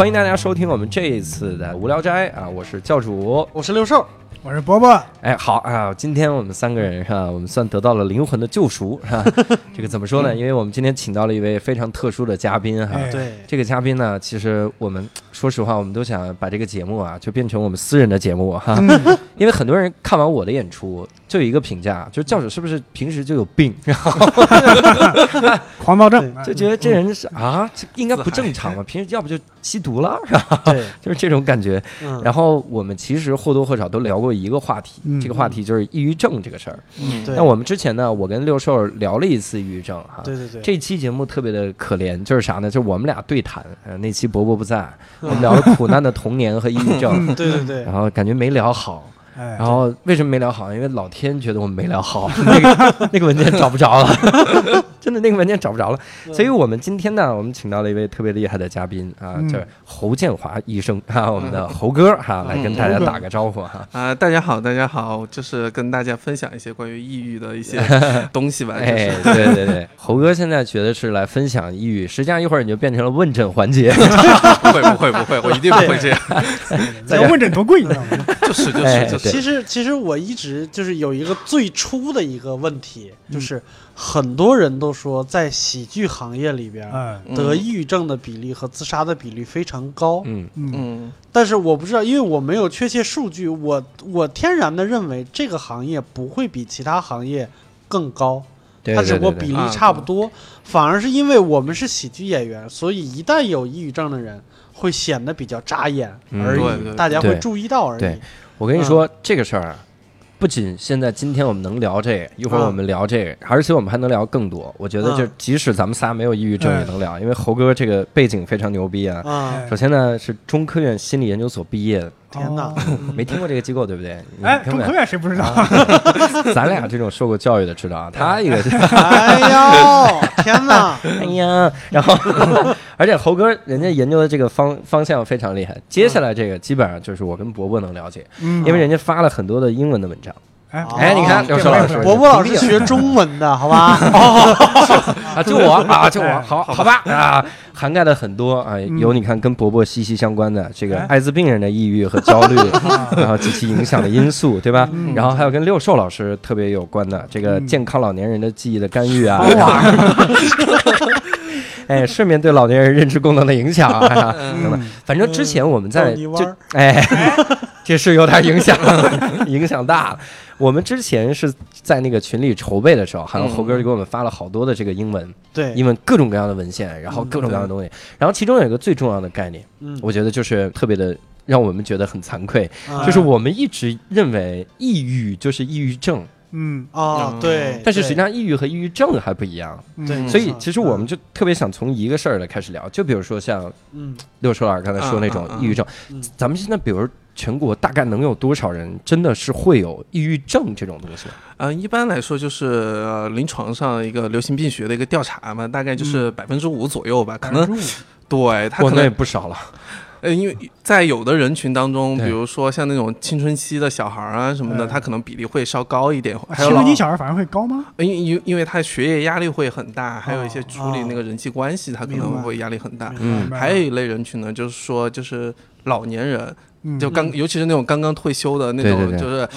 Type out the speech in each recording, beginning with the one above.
欢迎大家收听我们这一次的无聊斋啊，我是教主，我是六兽，我是伯伯，哎，好啊，今天我们三个人是吧，我们算得到了灵魂的救赎是吧？这个怎么说呢？因为我们今天请到了一位非常特殊的嘉宾哈。哎对，这个嘉宾呢，其实我们说实话，我们都想把这个节目啊，就变成我们私人的节目哈。因为很多人看完我的演出，就有一个评价，就是教主是不是平时就有病，然后狂暴症，就觉得这人是啊，这应该不正常嘛，平时要不就吸毒了，是吧？对，就是这种感觉。嗯，然后我们其实或多或少都聊过一个话题，嗯这个话题就是抑郁症这个事儿。嗯，那我们之前呢，我跟六兽聊了一次抑郁症哈。对对对，这期节目特别的可怜，就是啥呢？就是我们俩对谈，呃，那期伯伯不在，我们聊了苦难的童年和抑郁症，嗯 对对对然，后感觉没聊好。哎然，后为什么没聊好？因为老天觉得我们没聊好，那个那个文件找不着了，真的那个文件找不着了。所以我们今天呢，我们请到了一位特别厉害的嘉宾啊，嗯就是侯建华医生啊，我们的侯哥哈，来跟大家打个招呼哈。啊、大家好，大家好，就是跟大家分享一些关于抑郁的一些 东西吧。就哎，对对对，侯哥现在觉得是来分享抑郁，实际上一会儿你就变成了问诊环节。不会不会不会，我一定不会这样。这要问诊多贵，你知道吗？就是就哎是就是，其实其实我一直就是有一个最初的一个问题，就是很多人都说在喜剧行业里边。得抑郁症的比例和自杀的比例非常高，嗯。嗯。嗯但是我不知道，因为我没有确切数据，我我天然的认为这个行业不会比其他行业更高，它只不过比例差不多，反而是因为我们是喜剧演员，所以一旦有抑郁症的人会显得比较扎眼嗯。而已，对对对。大家会注意到而已。对我跟你说这个事儿啊。不仅现在今天我们能聊这个，一会儿嗯我们聊这个，而且我们还能聊更多。我觉得就嗯即使咱们仨没有抑郁症也能聊，因为猴哥这个背景非常牛逼啊。首先呢是中科院心理研究所毕业的，天哪哦！没听过这个机构对不对？你哎，根本中科院谁不知道？咱俩这种受过教育的知道啊，他一个哎呦，天哪！哎呀，然后而且猴哥人家研究的这个方方向非常厉害，接下来这个基本上就是我跟伯伯能了解，嗯因为人家发了很多的英文的文章哎哎你看哦刘硕老师伯伯老师学中文的，好吧？啊，就我啊，就我，好好吧啊，涵盖了很多啊，有你看跟伯伯息息相关的这个哎。艾滋病人的抑郁和焦虑，然后及其影响的因素，对吧？然后还有跟六寿老师特别有关的这个嗯。健康老年人的记忆的干预啊，哎，顺便对老年人认知功能的影响啊，等等。嗯。反正之前我们在就哎，这是有点影响，影响大了。我们之前是在那个群里筹备的时候，好像嗯猴哥就给我们发了好多的这个英文，对，英文各种各样的文献，然后各种各样的东西。然后其中有一个最重要的概念，嗯，我觉得就是特别的让我们觉得很惭愧，啊。就是我们一直认为抑郁就是抑郁症，嗯，啊，对，但是实际上抑郁和抑郁症还不一样。嗯。对所以其实我们就特别想从一个事儿来开始聊，就比如说像嗯。六叔老师刚才说那种抑郁症，嗯。咱们现在比如全国大概能有多少人真的是会有抑郁症这种东西？呃，一般来说就是呃临床上一个流行病学的一个调查嘛，大概就是百分之五左右吧，可能对他可能也不少了。呃，因为在有的人群当中，比如说像那种青春期的小孩儿啊什么的，哎他可能比例会稍高一点，还有青春期小孩反而会高吗？因因因为他学业压力会很大，还有一些哦处理那个人际关系，他可能会压力很大。嗯还有一类人群呢，就是说就是老年人，嗯就刚尤其是那种刚刚退休的那种，就是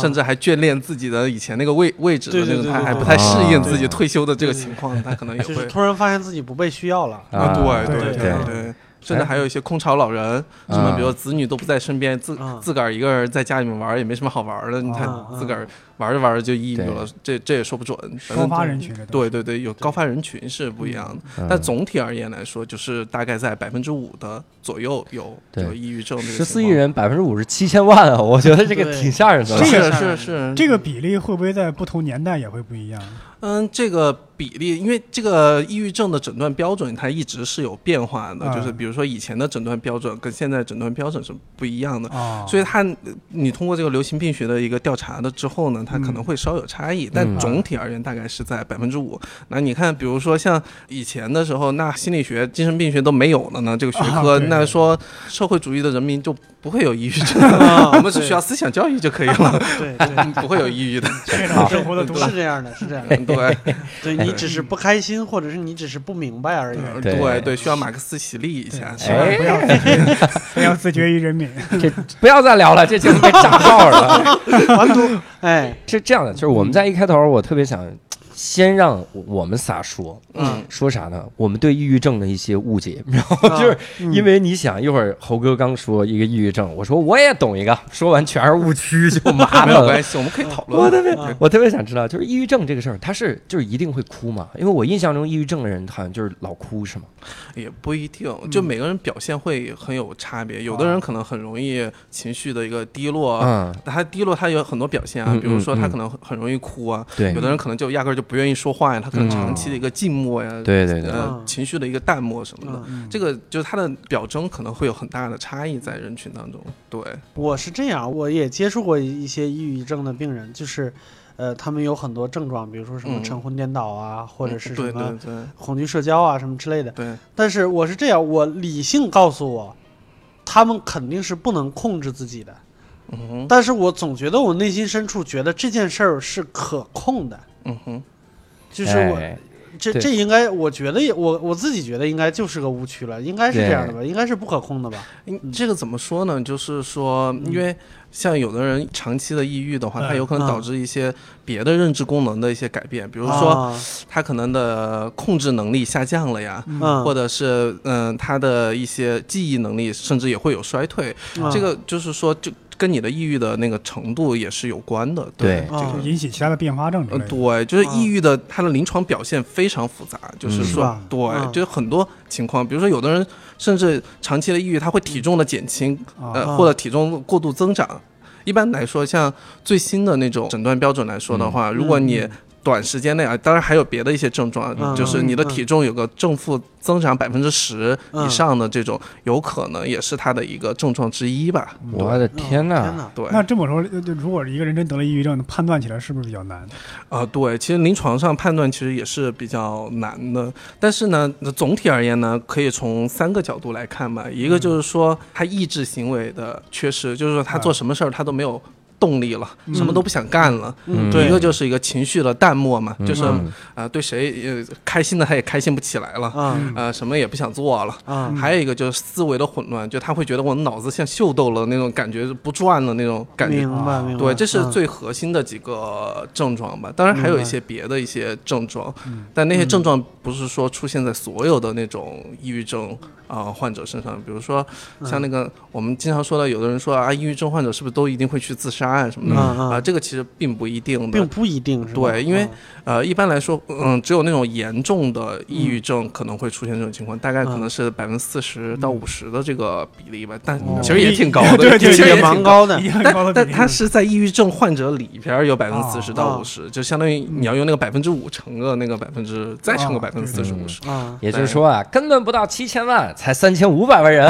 甚至还眷恋自己的以前那个位位置的那种，他还不太适应自己退休的这个情况，他可能也会就是突然发现自己不被需要了。啊对对对对。对。甚至还有一些空巢老人，什么比如子女都不在身边，自啊自个儿一个人在家里面玩也没什么好玩的，你看啊自个儿玩着玩着就抑郁了，这这也说不准。高发人群，对对对，有高发人群是不一样的，嗯但总体而言来说，就是大概在百分之五的左右有有抑郁症这个十四亿，人，百分之五十七千万啊！我觉得这个挺吓人的。这个是是是这个比例会不会在不同年代也会不一样？嗯，这个比例，因为这个抑郁症的诊断标准它一直是有变化的，嗯就是比如说以前的诊断标准跟现在诊断标准是不一样的。哦，所以它，你通过这个流行病学的一个调查的之后呢，它可能会稍有差异，但总体而言大概是在百分之五。那你看，比如说像以前的时候，那心理学、精神病学都没有了呢，这个学科，那说社会主义的人民就不会有抑郁症，啊 我们只需要思想教育就可以了，对对，不会有抑郁的。这种生活的毒是这样的，是这样的。对对对你只是不开心，或者是你只是不明白而已。对对对，需要马克思洗礼一下。千万不要不要自绝于人民。这 不要再聊了，这节目被炸爆了。完犊，哎，是这样的，就是我们在一开头，我特别想先让我们仨说，嗯，说啥呢？我们对抑郁症的一些误解，然后就是嗯因为你想，一会儿猴哥刚说一个抑郁症，我说我也懂一个，说完全是误区，就麻烦了。没有关系，我们可以讨论。我特别啊，我特别想知道，就是抑郁症这个事儿，他是就是一定会哭吗？因为我印象中抑郁症的人好像就是老哭，是吗？也不一定，就每个人表现会很有差别。有的人可能很容易情绪的一个低落，嗯，他低落他有很多表现啊嗯，比如说他可能很容易哭啊，对有的人可能就压根儿就不愿意说话呀，他可能嗯。长期的一个静默呀，对对对，情绪的一个淡漠什么的。嗯，这个就是他的表征可能会有很大的差异在人群当中，对，我是这样，我也接触过一些抑郁症的病人，就是，呃，他们有很多症状，比如说什么嗯。晨昏颠倒啊，或者是什么对对。恐惧社交啊什么之类的。对，但是我是这样，我理性告诉我，他们肯定是不能控制自己的，嗯哼，但是我总觉得我内心深处觉得这件事儿是可控的，嗯哼，就是我、哎这这应该，我觉得也我我自己觉得应该就是个误区了，应该是这样的吧，应该是不可控的吧？嗯这个怎么说呢？就是说，因为像有的人长期的抑郁的话，嗯他有可能嗯导致一些别的认知功能的一些改变，比如说啊他可能的控制能力下降了呀，嗯，或者是嗯他的一些记忆能力甚至也会有衰退。嗯这个就是说，就跟你的抑郁的那个程度也是有关的。对这啊个。引起其他的并发症之呃，类的。对，就是抑郁的，它的临床表现非常复杂，就是嗯说，是对，嗯就是很多情况，比如说有的人甚至长期的抑郁，他会体重的减轻，呃，啊或者体重过度增长。一般来说，像最新的那种诊断标准来说的话，如果你短时间内啊，当然还有别的一些症状，嗯就是你的嗯体重有个正负增长百分之十嗯以上的这种，有可能也是它的一个症状之一吧。我的天哪！天哪！对，那这么说，如果一个人真得了抑郁症，判断起来是不是比较难？啊、对，其实临床上判断其实也是比较难的，但是呢，总体而言呢，可以从三个角度来看吧。一个就是说他抑制行为的缺失，就是说他做什么事儿他都没有动力了，什么都不想干了。嗯一个就是一个情绪的淡漠嘛，就是啊、嗯对谁呃开心的他也开心不起来了，啊呃什么也不想做了。啊还有一个就是思维的混乱，就他会觉得我脑子像秀逗了那种感觉，不转了那种感觉。明白明白。对，这是嗯最核心的几个症状吧。当然还有一些别的一些症状，嗯但那些症状不是说出现在所有的那种抑郁症啊、患者身上。比如说像那个我们经常说的，有的人说啊，抑郁症患者是不是都一定会去自杀啊什么的、啊？这个其实并不一定的。并不一定是吧？对因为嗯。呃，一般来说，嗯，只有那种严重的抑郁症可能会出现这种情况，大概可能是百分之四十到五十的这个比例吧，但哦。其实也挺高的，对对也也其实挺蛮高的。但但它是在抑郁症患者里边有百分之四十到啊五十，就相当于你要用那个百分之五乘个那个百分之，再乘个啊。百分之四十五十。啊，也就是说啊，根本不到七千万，才三千五百万人，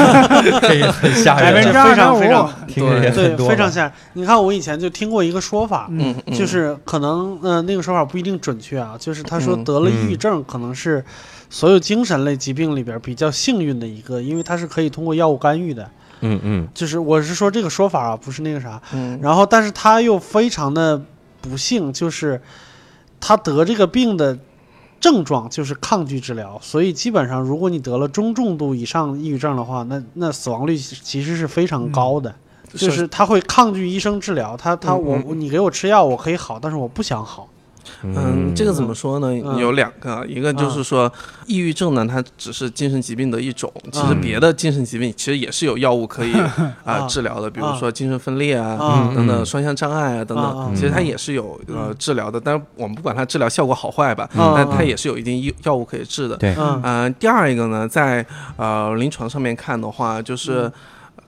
这也很吓百分之人啊，非常二非常听着也对很，多，非常吓人。你看，我以前就听过一个说法，嗯，嗯就是可能呃那个说法不一定准确啊，就是他说嗯得了抑郁症可能是所有精神类疾病里边比较幸运的一个，因为它是可以通过药物干预的。嗯嗯就是我是说这个说法啊，不是那个啥。嗯然后，但是他又非常的不幸，就是他得这个病的症状就是抗拒治疗，所以基本上如果你得了中重度以上抑郁症的话，那那死亡率其实是非常高的。就是他会抗拒医生治疗，他他我嗯。你给我吃药我可以好，但是我不想好。嗯，这个怎么说呢？嗯有两个，一个就是说，抑郁症呢，它只是精神疾病的一种，其实别的精神疾病其实也是有药物可以 啊啊治疗的，比如说精神分裂啊啊等等，双向障碍啊等啊等，啊其实它也是有呃治疗的，但是我们不管它治疗效果好坏吧，啊但它也是有一定药药物可以治的。对，嗯。嗯、第二一个呢，在呃临床上面看的话，嗯就是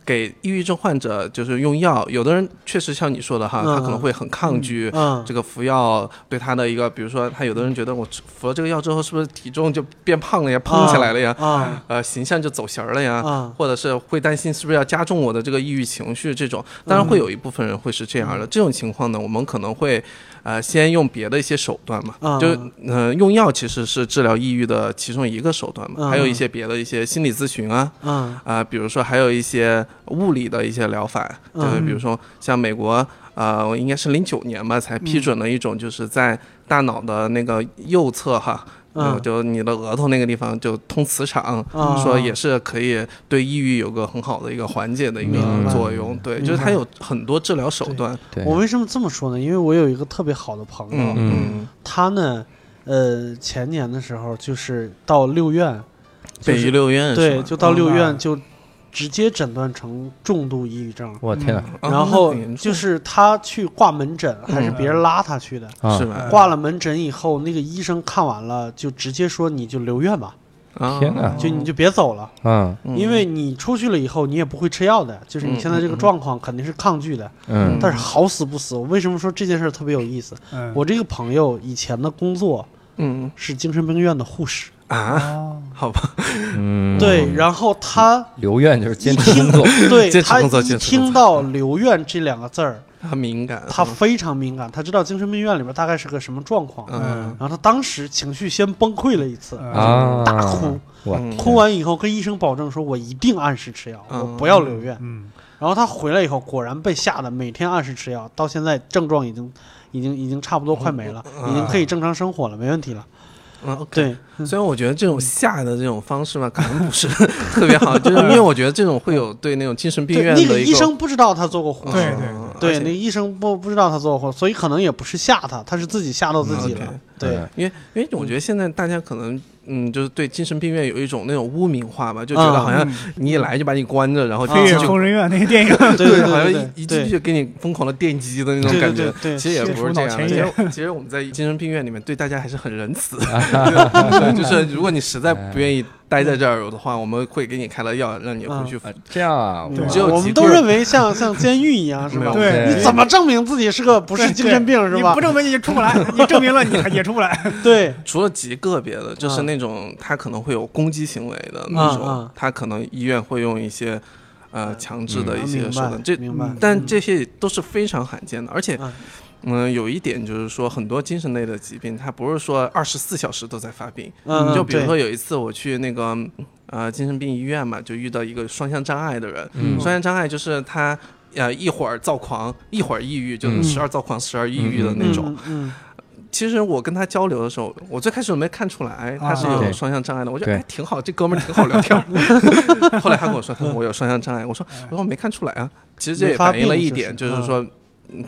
给抑郁症患者就是用药，有的人确实像你说的哈，嗯他可能会很抗拒。嗯这个服药对他的一个，比如说他有的人觉得我服了这个药之后，是不是体重就变胖了呀，胖起来了呀，啊 呃，形象就走形儿了呀，啊或者是会担心是不是要加重我的这个抑郁情绪，这种当然会有一部分人会是这样的。这种情况呢，我们可能会呃先用别的一些手段嘛，嗯就呃用药其实是治疗抑郁的其中一个手段嘛，嗯还有一些别的一些心理咨询啊，嗯啊、比如说还有一些物理的一些疗法，就是比如说像美国，呃，应该是零九年吧，才批准了一种，就是在大脑的那个右侧哈。嗯就就你的额头那个地方就通磁场，嗯说也是可以对抑郁有个很好的一个缓解的一个作用。对，就是它有很多治疗手段。我为什么这么说呢？因为我有一个特别好的朋友，嗯嗯，他呢，呃，前年的时候就是到六院，就是北医六院是对，就到六哦院就直接诊断成重度抑郁症。我天哪啊然后就是他去挂门诊，还是别人拉他去的。啊。是吧？挂了门诊以后，那个医生看完了，就直接说你就留院吧，啊。天哪就你就别走了，因为你出去了以后你也不会吃药的，就是你现在这个状况肯定是抗拒的。嗯。但是好死不死，我为什么说这件事特别有意思？嗯，我这个朋友以前的工作嗯。是精神病院的护士，啊，哦，好吧，嗯，对，然后他留院就是坚持工作，对 他一听到留院这两个字儿，他敏感，他非常敏感，他知道精神病院里边大概是个什么状况，嗯。然后他当时情绪先崩溃了一次，嗯。啊，大哭，哭完以后跟医生保证说，我一定按时吃药，嗯。我不要留院。嗯，然后他回来以后，果然被吓得每天按时吃药，到现在症状已经已经已经差不多快没了，嗯。已经可以正常生活了，没问题了。嗯。对，虽然我觉得这种吓的这种方式嘛，可能不是 特别好，就是因为我觉得这种会有对那种精神病，院的一那个医生不知道他做过护士，对嗯对，那个医生不不知道他做过护士，所以可能也不是吓他，他是自己吓到自己了。对，因为因为我觉得现在大家可能嗯，就是对精神病院有一种那种污名化吧，就觉得嗯好像你一来就把你关着，然后就疯人院那个 电影，对对好像一一进去就给你疯狂的电击的那种感觉。其实也不是这样其实其实我们在精神病院里面对大家还是很仁慈。就是如果你实在不愿意待在这儿的话，我们会给你开了药，让你回去啊这样啊，我只有我们都认为像像监狱一样，是吧？对你怎么证明自己是个不是精神病，是吧你不？证明你就出不来，你证明了你还 也出不来。对，除了极个别的，就是嗯那种他可能会有攻击行为的嗯那种嗯，他可能医院会用一些呃强制的嗯一些手段，这明白。但这些都是非常罕见的，而且嗯，嗯，有一点就是说，很多精神类的疾病，它不是说二十四小时都在发病。嗯，就比如说有一次我去那个呃精神病医院嘛，就遇到一个双向障碍的人，嗯双向障碍就是他。呃，一会儿躁狂，一会儿抑郁，就时而躁狂，时而抑郁的那种。嗯，嗯其实我跟他交流的时候，我最开始没看出来他是啊有双向障碍的，我觉得哎挺好，这哥们儿挺好聊天儿。后来他跟我说，他说我有双向障碍，我说我说我没看出来啊。其实这也反映了一点，就是说，嗯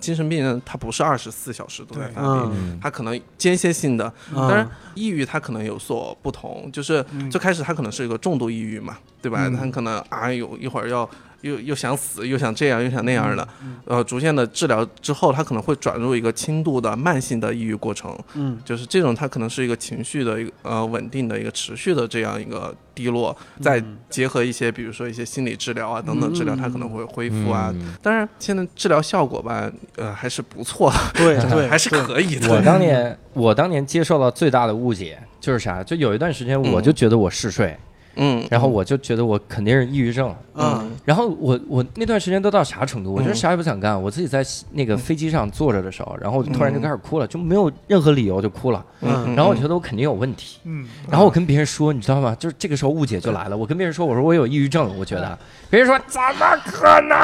精神病人他不是二十四小时都在发病，嗯他可能间歇性的。嗯当然，抑郁他可能有所不同，就是嗯最开始他可能是一个重度抑郁嘛，对吧？嗯他可能啊有一会儿要又又想死，又想这样，又想那样的，嗯呃，逐渐的治疗之后，他可能会转入一个轻度的慢性的抑郁过程。嗯就是这种，它可能是一个情绪的一个呃稳定的一个持续的这样一个低落，再结合一些比如说一些心理治疗啊等等治疗，嗯它可能会恢复啊。嗯当然，现在治疗效果吧，呃，还是不错的，对对，还是可以的。我 当年我当年接受到最大的误解就是啥？就有一段时间我就觉得我嗜睡，嗯，然后我就觉得我肯定是抑郁症。嗯然后我我那段时间都到啥程度？我就啥也不想干，我自己在那个飞机上坐着的时候，然后我就突然就开始哭了，就没有任何理由就哭了。嗯然后我觉得我肯定有问题，嗯，然后我跟别人说，你知道吗？就是这个时候误解就来了。我跟别人说，我说我有抑郁症，我觉得，别人说怎么可能？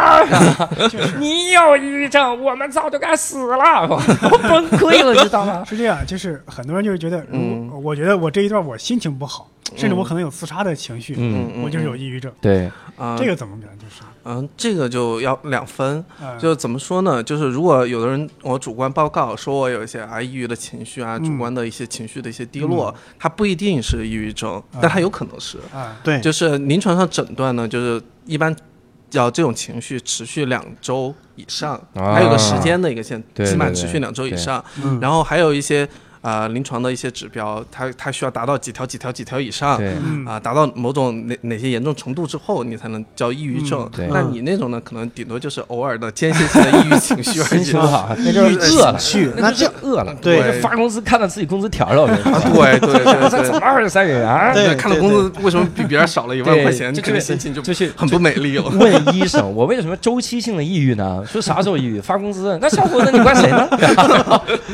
你有抑郁症，我们早就该死了，我崩溃了，知道吗？是这样，就是很多人就是觉得，如嗯我觉得我这一段我心情不好，甚至我可能有自杀的情绪，嗯，嗯我就是有抑郁症。对，啊，这个怎么讲？就是，嗯，这个就要两分，嗯就怎么说呢？就是如果有的人我主观报告说我有一些啊抑郁的情绪啊，嗯主观的一些情绪的一些低落，它不一定是抑郁症，但它有可能是。啊，对，就是临床上诊断呢，就是一般要这种情绪持续两周以上，啊还有个时间的一个限，对起码持续两周以上。嗯然后还有一些啊、临床的一些指标，它它需要达到几条几条几条以上。啊，达到某种哪哪些严重程度之后，你才能叫抑郁症。对那你那种呢，可能顶多就是偶尔的间歇性的抑郁情绪而已心情。好，那就是饿了，绪那就饿了。对那发工资看到自己工资条了，对对对这怎对么回事啊？对对，看到工资为什么比别人少了一万块钱，这就是肯定心情就就是很不美丽了。问医生，我为什么周期性的抑郁呢？说啥时候抑郁？发工资？那小伙子，你怪谁呢？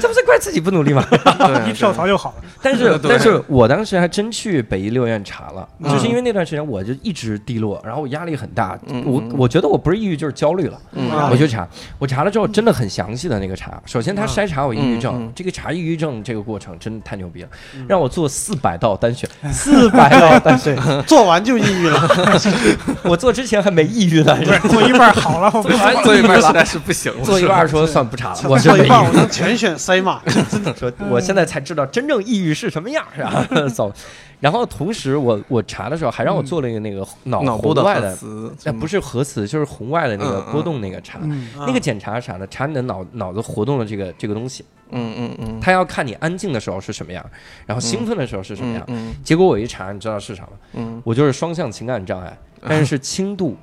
这不是怪自己不努力吗？对 一跳槽就好了。但是，但是我当时还真去北医六院查了，嗯。就是因为那段时间我就一直低落，然后我压力很大，嗯我我觉得我不是抑郁就是焦虑了，我就查，我查了之后真的很详细的那个查，首先他筛查我抑郁症这个查抑郁症这个过程真的太牛逼了，让我做四百道单选，四百道单选，做完就抑郁了。我做之前还没抑郁呢，做一半好了，我不完做一半实在是不行了，做一半说算不查了，我是做一半，没抑郁。我能全选塞满，真的。说我现在才知道真正抑郁是什么样，是吧？走，然后同时我我查的时候还让我做了一个那个脑脑外的，核磁，哎，不是核磁，就是红外的那个波动那个查。嗯，那个检查啥的？查你的脑脑子活动的这个这个东西，嗯嗯嗯，他要看你安静的时候是什么样，然后兴奋的时候是什么样。嗯结果我一查，你知道是啥吗？嗯我就是双向情感障碍，但是是轻度，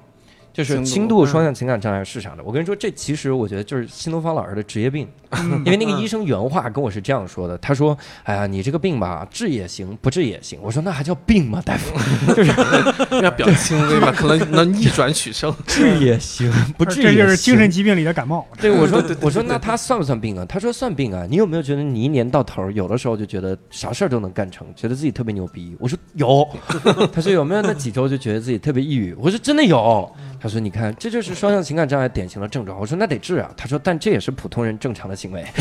就是轻度双向情感障碍是啥的？我跟你说，这其实我觉得就是新东方老师的职业病，嗯因为那个医生原话跟我是这样说的，他说：“哎呀，你这个病吧，治也行，不治也行。”我说：“那还叫病吗，大夫？就是嗯，要表轻微吧，可能能逆转取胜。治也行，不治这也行。”就是精神疾病里的感冒。对，我说我说那他算不算病啊？他说算病啊。你有没有觉得你一年到头有的时候就觉得啥事儿都能干成，觉得自己特别牛逼？我说有。他说有没有那几周就觉得自己特别抑郁？我说真的有。他说你看这就是双向情感障碍典型的症状。我说那得治啊。他说但这也是普通人正常的行为。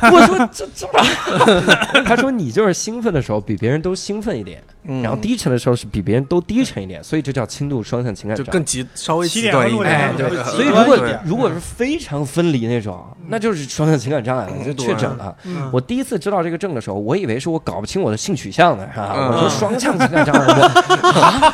我说这这吧。他说你就是兴奋的时候比别人都兴奋一点，嗯然后低沉的时候是比别人都低沉一点，所以这叫轻度双向情感障碍。就更极稍微极端一点。所以如果如果是非常分离那种，那就是双向情感障碍了，就确诊了。嗯我第一次知道这个症的时候，我以为是我搞不清我的性取向呢，是吧？嗯我说双向情感障碍，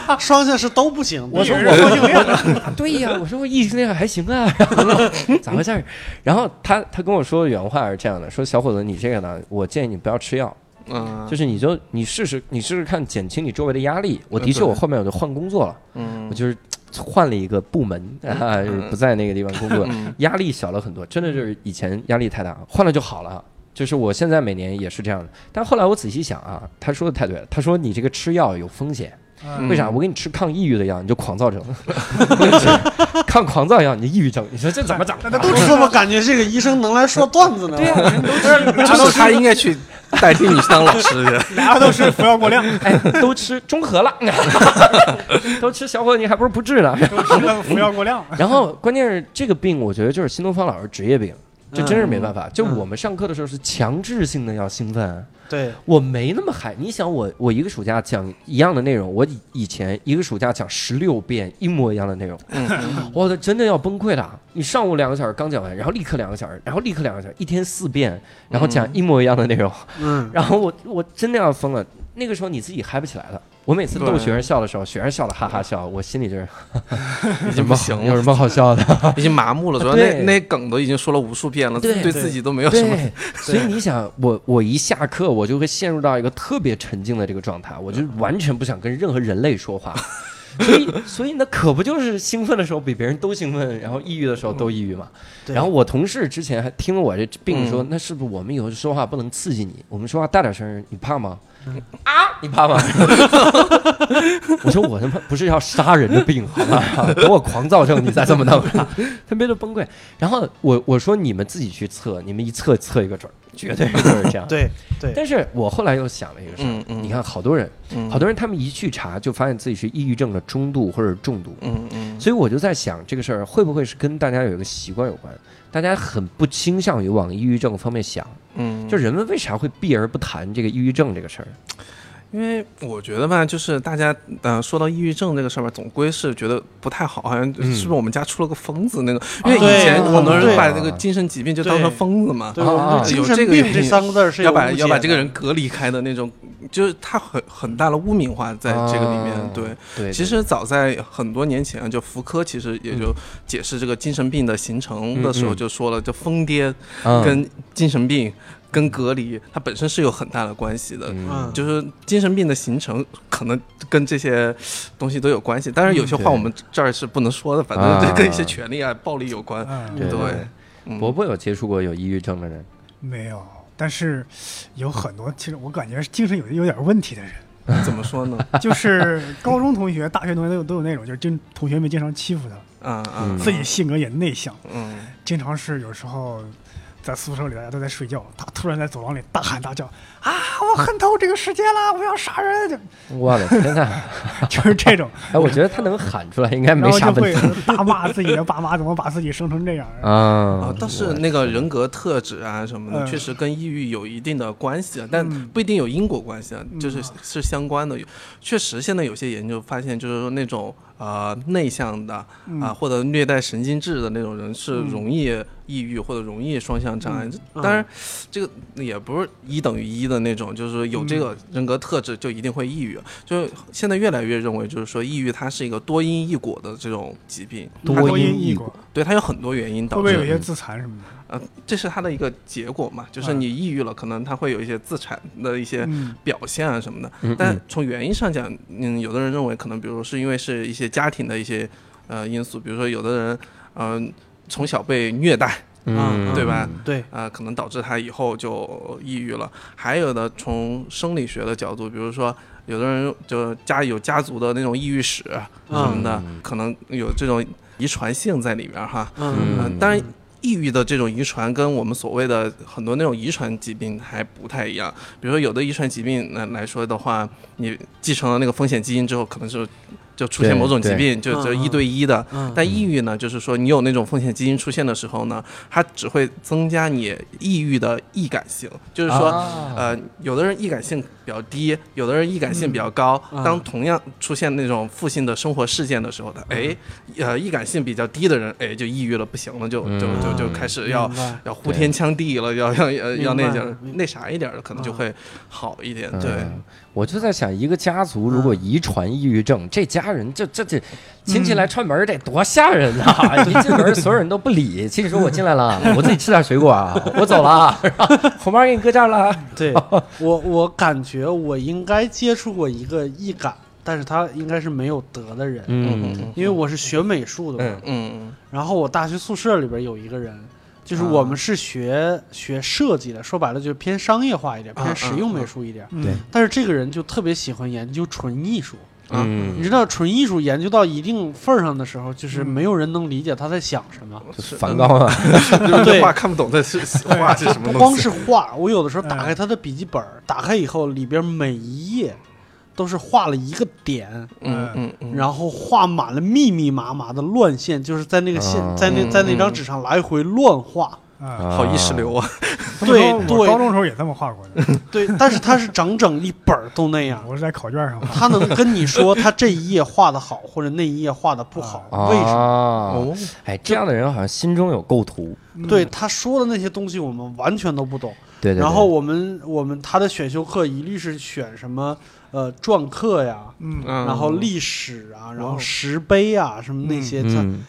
我 双向是都不行。我说一人多性恋我 对呀，我说我异性恋还行啊，然 后咋回事儿？然后他他跟我说的原话是这样的，说小伙子你这个呢，我建议你不要吃药，嗯，就是你就你试试你试试看减轻你周围的压力。我的确我后面我就换工作了，嗯我就是换了一个部门啊，不在那个地方工作。嗯压力小了很多，真的就是以前压力太大，换了就好了。就是我现在每年也是这样的，但后来我仔细想啊，他说的太对了。他说你这个吃药有风险，嗯为啥？我给你吃抗抑郁的药，你就狂躁症；我给你吃抗狂躁药，你就抑郁症。你说这怎么整？都怎么感觉这个医生能来说段子呢？对呀、人都吃，就是他应该去代替你去当老师去。俩都是服药过量，哎，都吃中和了，都吃小伙子，你还不如不治呢。服药过量。然后关键是这个病，我觉得就是新东方老师职业病，这真是没办法。就嗯我们上课的时候是强制性的要兴奋，对，我没那么嗨。你想我，我一个暑假讲一样的内容，我以以前一个暑假讲十六遍一模一样的内容，嗯我的真的要崩溃了。你上午两个小时刚讲完，然后立刻两个小时，然后立刻两个小时，一天四遍，然后讲一模一样的内容，嗯，然后我我真的要疯了。那个时候你自己嗨不起来了。我每次逗学生笑的时候，学生笑的哈哈笑，我心里就是已经不行了，有什么好笑的？已经麻木了。主要那那梗都已经说了无数遍了，对对自己都没有什么。所以你想，我我一下课，我就会陷入到一个特别沉静的这个状态，我就完全不想跟任何人类说话。所以，所以那可不就是兴奋的时候比别人都兴奋，然后抑郁的时候都抑郁嘛？对然后我同事之前还听了我这病说，嗯那是不是我们以后说话不能刺激你？我们说话大点声，你怕吗？嗯啊，你怕吗？我说我他妈不是要杀人的病，好吗？等我狂躁症，你再这么弄，特别的崩溃。然后我我说你们自己去测，你们一测测一个准儿，绝对就是这样。对对，但是我后来又想了一个事儿，嗯嗯你看好多人，嗯好多人他们一去查就发现自己是抑郁症的中度或者重度，嗯嗯所以我就在想这个事儿会不会是跟大家有一个习惯有关？大家很不倾向于往抑郁症方面想，嗯，就人们为啥会避而不谈这个抑郁症这个事儿？因为我觉得吧，就是大家呃说到抑郁症这个事儿吧，总归是觉得不太好，好像是嗯不是我们家出了个疯子那个？因为以前很多人把那个精神疾病就当成疯子嘛，对，有这个病这三个字是要把要把这个人隔离开的那种就是他很很大的污名化在这个里面。哦对，对，其实早在很多年前，就福柯其实也就解释这个精神病的形成的时候嗯嗯就说了，就疯癫嗯跟精神病跟隔离，它本身是有很大的关系的。嗯。就是精神病的形成可能跟这些东西都有关系，当然有些嗯话我们这儿是不能说的，反正这跟一些权利啊、暴力有关。嗯，对对。伯伯有接触过有抑郁症的人，没有，但是有很多，其实我感觉是精神有有点问题的人，怎么说呢？就是高中同学、大学同学都有都有那种，就是经同学们经常欺负他，啊啊嗯。自己性格也内向，嗯，经常是有时候在宿舍里大家都在睡觉，他突然在走廊里大喊大叫啊，我恨透这个世界了，我要杀人，就我的天呐！就是这种，哎，我觉得他能喊出来应该没啥问题。大骂自己的爸妈怎么把自己生成这样。啊。啊，倒是那个人格特质啊什么的，嗯。确实跟抑郁有一定的关系啊，但嗯。不一定有因果关系啊，就是嗯是相关的。确实，现在有些研究发现，就是说那种呃内向的啊、嗯或者虐待神经质的那种人，是嗯。容易抑郁或者容易双向障碍。嗯。当然，这个也不是一等于一的那种，就是说有这个人格特质就一定会抑郁。就是现在越来越认为，就是说抑郁它是一个多因异果的这种疾病，多因异果，对它有很多原因导致会。不会有一些自残什么的？呃，这是它的一个结果嘛，就是嗯你抑郁了，可能它会有一些自残的一些嗯表现啊什么的。嗯但嗯从原因上讲，嗯，有的人认为可能，比如是因为是一些家庭的一些呃因素，比如说有的人嗯、从小被虐待，嗯，对吧？对，啊，可能导致他以后就抑郁了。还有的从生理学的角度，比如说有的人就家有家族的那种抑郁史什么的，嗯可能有这种遗传性在里面哈。嗯嗯，当然，抑郁的这种遗传跟我们所谓的很多那种遗传疾病还不太一样。比如说，有的遗传疾病来来说的话，你继承了那个风险基因之后，可能是就出现某种疾病，就就一对一的。嗯。但抑郁呢，就是说你有那种风险基因出现的时候呢，它只会增加你抑郁的易感性，就是说。啊。呃，有的人易感性比较低，有的人易感性比较高。嗯。当同样出现那种负性的生活事件的时候，他哎，呃，易感性比较低的人，哎，就抑郁了，不行了，就就就嗯。就开始要要呼天抢地了，要要要要那明白点儿明白。那啥一点儿的，可能就会好一点。对，嗯我就在想，一个家族如果遗传抑郁症，这家人这这这亲戚来串门得多吓人啊！一进门，所有人都不理，亲戚说：“我进来了，我自己吃点水果啊，我走了红包给你搁这儿了。对我，我感觉我应该接触过一个易感，但是他应该是没有得的人，嗯因为我是学美术的嘛。嗯嗯然后我大学宿舍里边有一个人，就是我们是学、学设计的，说白了就是偏商业化一点，啊偏实用美术一点。嗯对但是这个人就特别喜欢研究纯艺术。嗯你知道，纯艺术研究到一定份儿上的时候，就是嗯没有人能理解他在想什么。是梵高啊，就是对这画看不懂的是画是什么不光。是画，我有的时候打嗯开他的笔记本，打开以后里边每一页都是画了一个点，嗯嗯嗯，然后画满了密密麻麻的乱线，就是在那个线啊在那在那张纸上来回乱画。啊，好意识流啊。对对我高中时候也这么画过的，对，但是他是整整一本都那样。我是在考卷上。他能跟你说他这一页画的好，或者那一页画的不好，为什么？么？哦，哎，这样的人好像心中有构图。嗯对，他说的那些东西，我们完全都不懂。对对对。然后我们我们他的选修课一律是选什么呃篆刻呀，嗯。嗯。然后历史啊，然后哦。石碑啊什么那些，他嗯，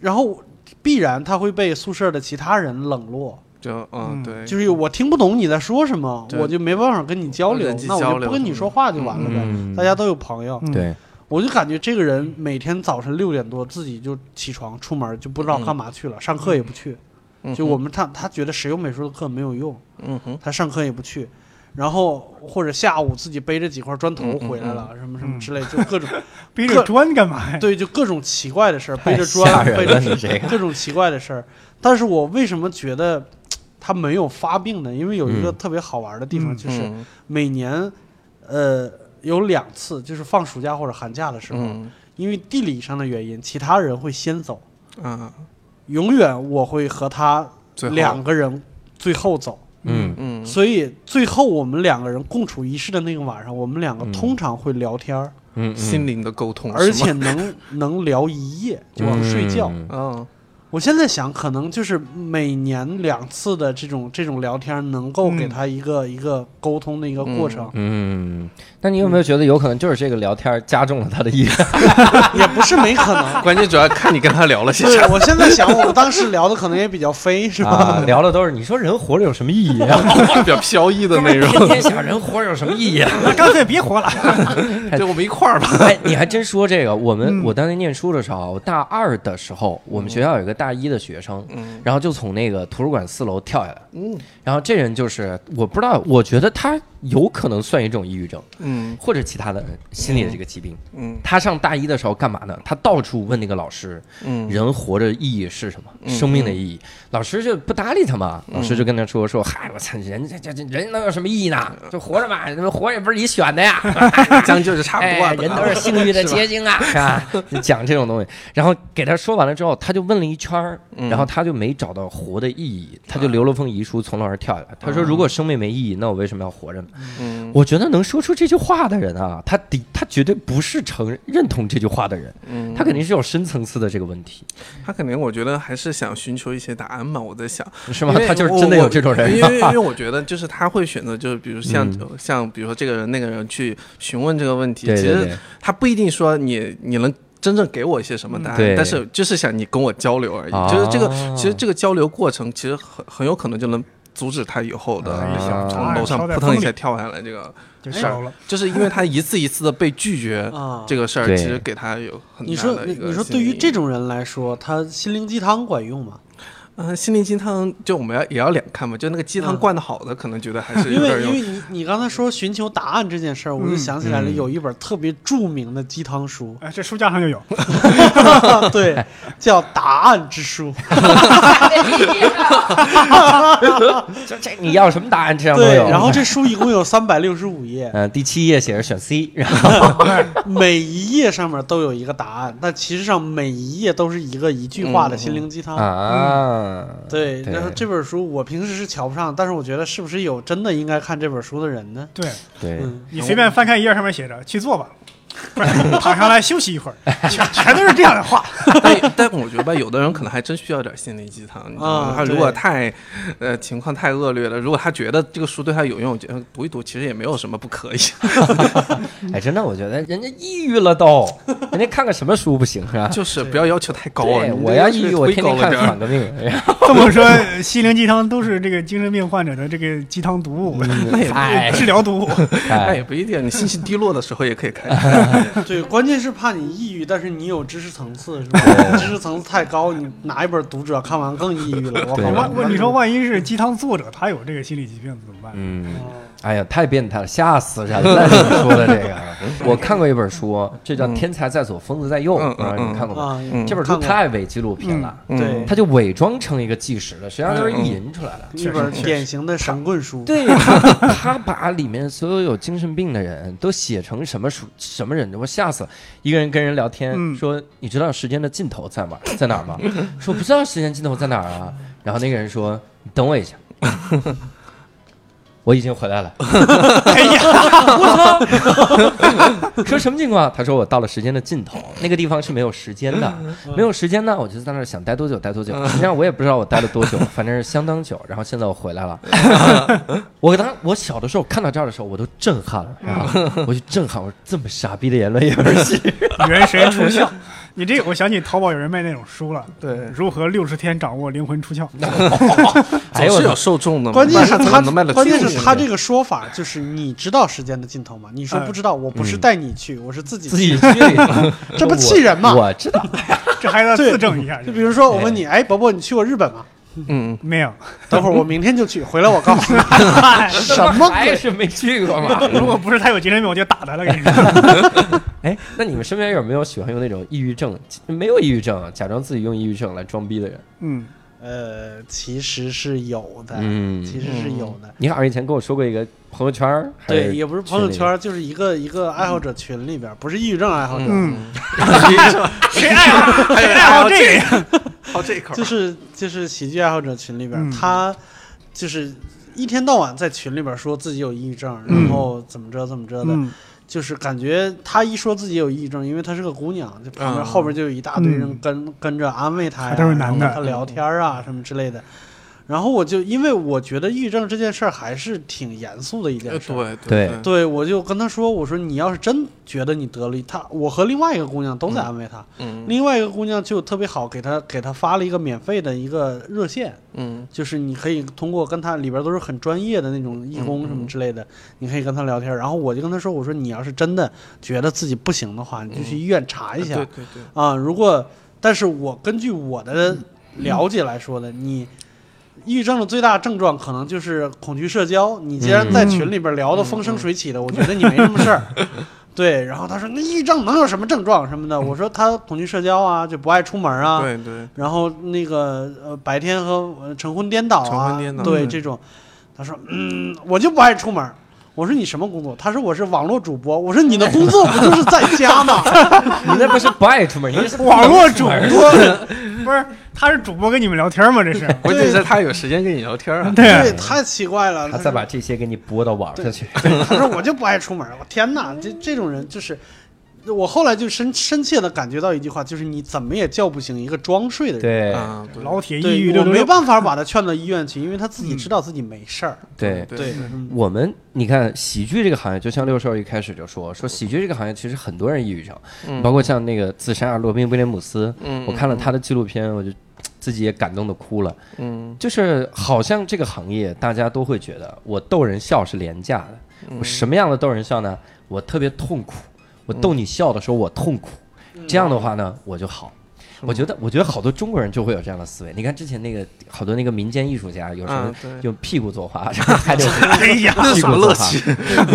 然后必然他会被宿舍的其他人冷落，就嗯嗯对，就是我听不懂你在说什么，我就没办法跟你交流那我就不跟你说话就完了呗。嗯大家都有朋友，嗯。对，我就感觉这个人每天早晨六点多自己就起床出门，就不知道干嘛去了，上课也不去。嗯。就我们他他觉得谁有美术的课没有用，嗯哼。他上课也不去。然后或者下午自己背着几块砖头回来了，什么什么嗯之类，就各种 背着砖干嘛呀？对，就各种奇怪的事儿，背着砖，背着了你这个 各种奇怪的事儿。但是我为什么觉得他没有发病呢？因为有一个嗯特别好玩的地方，嗯就是嗯每年，呃，有两次，就是放暑假或者寒假的时候，嗯因为地理上的原因，其他人会先走，啊，永远我会和他两个人最后走。嗯嗯所以最后我们两个人共处一室的那个晚上，我们两个嗯。通常会聊天儿，嗯，心灵的沟通，而且能 能聊一夜就往睡觉。嗯。嗯我现在想，可能就是每年两次的这种这种聊天，能够给嗯他一个、一个沟通的一个过程，嗯，那你有没有觉得有可能就是这个聊天加重了他的意愿？也不是没可能。关键主要看你跟他聊了些，啥。我现在想，我们当时聊的可能也比较飞，是吧？啊，聊的都是你说人活着有什么意义啊？比较飘逸的内容，天天想人活着有什么意义啊？那干脆别活了。就我们一块儿吧。哎，你还真说这个，我们、嗯我当年念书的时候，我大二的时候，我们学校有一个大一的学生，嗯。然后就从那个图书馆四楼跳下来，嗯。然后这人就是我不知道，我觉得他有可能算一种抑郁症嗯或者其他的心理的这个疾病。嗯他上大一的时候干嘛呢？他到处问那个老师，嗯人活着意义是什么？嗯生命的意义。老师就不搭理他嘛，老师就跟他说说，嗨，我操，人这这这人能有什么意义呢？就活着嘛，活着也不是你选的呀。将就是差不多哎，人都是幸运的结晶啊，是吧？就讲这种东西，然后给他说完了之后，他就问了一圈儿，嗯然后他就没找到活的意义，他就留了封遗书从楼上跳下来。他说：“如果生命没意义，那我为什么要活着呢？”嗯。我觉得能说出这句话的人啊，他的他绝对不是承认同这句话的人，嗯。他肯定是有深层次的这个问题，他肯定我觉得还是想寻求一些答案嘛。我在想，是吗？他就是真的有这种人。因为因为我觉得就是他会选择，就是比如像、嗯。像比如说这个人那个人去询问这个问题，其实他不一定说你你能。真正给我一些什么答案？对。但是就是想你跟我交流而已。哦。就是这个，其实这个交流过程其实很很有可能就能阻止他以后的你想从哎楼上扑腾一下跳下来这个，就烧了。就是因为他一次一次的被拒绝啊，这个事儿，其实给他有很你说你大的一个你说对于这种人来说，他心灵鸡汤管用吗？嗯，心灵鸡汤就我们要也要两看嘛，就那个鸡汤嗯灌的好的，可能觉得还是因为有点用。因为你你刚才说寻求答案这件事儿，我就嗯想起来了，嗯有一本特别著名的鸡汤书，哎，这书架上就有。对，叫《答案之书》。这这你要什么答案？这样都对，有。然后这书一共有三百六十五页，嗯，第七页写着选 C，然后 每一页上面都有一个答案，但其实上每一页都是一个一句话的心灵鸡汤。啊，对，对然后这本书我平时是瞧不上，但是我觉得是不是有真的应该看这本书的人呢？对对，嗯，你随便翻开一页，上面写着“去做吧”，躺下来休息一会儿，全全都是这样的话。但但我觉得吧，有的人可能还真需要点心灵鸡汤。你知道吗啊他如果太，呃，情况太恶劣了，如果他觉得这个书对他有用，觉得读一读其实也没有什么不可以。哎，真的，我觉得人家抑郁了都，人家看个什么书不行是吧？就是不要要求太高我要抑郁，我推天天看反革命。这么说，心灵鸡汤都是这个精神病患者的这个鸡汤读物，那也不哎治疗毒物。那哎也，不一定，你心情低落的时候也可以看。对，关键是怕你抑郁，但是你有知识层次，是吧？知识层次太高，你拿一本《读者》看完更抑郁了。我靠！万万你说万一是鸡汤作者他有这个心理疾病怎么办？嗯。哦哎呀，太变态了，吓死人了！你说的这个，我看过一本书，这叫《天才在左，疯子在右》，嗯不知道你们看过吗？这本书太伪纪录片了，嗯对他就伪装成一个纪实的，实际上就是意淫出来的。一本典型的神棍书。对他，把里面所有有精神病的人都写成什么书什么人，我吓死了！一个人跟人聊天、嗯说：“你知道时间的尽头在哪在哪儿吗？” 说不知道时间尽头在哪儿啊。然后那个人说：“你等我一下。”我已经回来了。哎呀，我操！说什么情况？他说我到了时间的尽头，那个地方是没有时间的，没有时间呢，我就在那儿想待多久待多久。实际上我也不知道我待了多久，反正是相当久。然后现在我回来了，我当我小的时候看到这儿的时候，我都震撼了，然后我就震撼，我说这么傻逼的言论也有人信。元神出窍。你这个，我想起淘宝有人卖那种书了，对，如何六十天掌握灵魂出窍？哎呦我操总是有受众的。关键是他能卖得，关键是他这个说法，就是你知道时间的尽头吗？你说哎不知道，我不是带你去，我是自己自己去，这不气人吗？我知道，这还要自证一下。就比如说，我问你，哎，伯伯，你去过日本吗？嗯，没有，等会儿我明天就去，回来我告诉你。什么鬼？还是没去过嘛？如果不是他有精神病，我就打他了。跟你说，哎，那你们身边有没有喜欢用那种抑郁症？没有抑郁症，假装自己用抑郁症来装逼的人？嗯，呃，其实是有的，嗯其实是有的。你好像以前跟我说过一个朋友圈儿，对，也不是朋友圈，就是一个一个爱好者群里边，不是抑郁症爱好者，嗯，谁爱好谁爱好这个呀？好这一口就。是就是喜剧爱好者群里边，嗯他就是一天到晚在群里边说自己有抑郁症，嗯然后怎么着怎么着的。嗯就是感觉她一说自己有抑郁症，因为她是个姑娘，就旁边、嗯后边就有一大堆人嗯跟、跟着安慰她呀，还都是男的然后跟她聊天啊、什么之类的。然后我就因为我觉得抑郁症这件事儿还是挺严肃的一件呃事儿，对对对，我就跟他说，我说你要是真觉得你得了，他我和另外一个姑娘都在安慰他，嗯。另外一个姑娘就特别好，给她给她发了一个免费的一个热线，嗯。就是你可以通过跟他里边都是很专业的那种义工什么之类的，你可以跟他聊天。然后我就跟他说：“我说你要是真的觉得自己不行的话，你就去医院查一下。对对对，啊。如果，但是我根据我的了解来说的，你抑郁症的最大症状可能就是恐惧社交。你既然在群里边聊得风生水起的，我觉得你没什么事儿。对，然后他说那抑郁症能有什么症状什么的？我说他恐惧社交啊，就不爱出门啊，对对，然后那个呃白天和呃晨昏颠倒啊，晨昏颠倒对对这种，他说嗯我就不爱出门。我说你什么工作？他说我是网络主播。我说你的工作不就是在家吗？你那不是不爱出门，你是网络主播 不是，他是主播跟你们聊天吗？这是 关键是他有时间跟你聊天啊。对对，太奇怪了。他再把这些给你播到网上去。他说我就不爱出门。我天哪，这这种人就是，我后来就深深切的感觉到一句话，就是你怎么也叫不醒一个装睡的人。对。啊，老铁抑郁我没办法把他劝到医院去，因为他自己知道自己没事儿。对，对，嗯我们你看喜剧这个行业，就像六兽一开始就说说喜剧这个行业其实很多人抑郁症，嗯。包括像那个自杀罗宾威廉姆斯，嗯。我看了他的纪录片，我就 自己也感动的哭了。嗯。就是好像这个行业大家都会觉得我逗人笑是廉价的，嗯。我什么样的逗人笑呢？我特别痛苦，我逗你笑的时候我痛苦，这样的话呢我就好。我觉得，我觉得好多中国人就会有这样的思维。你看之前那个好多那个民间艺术家，有时候用屁股作画，然 后还得哎呀，那是什么乐趣？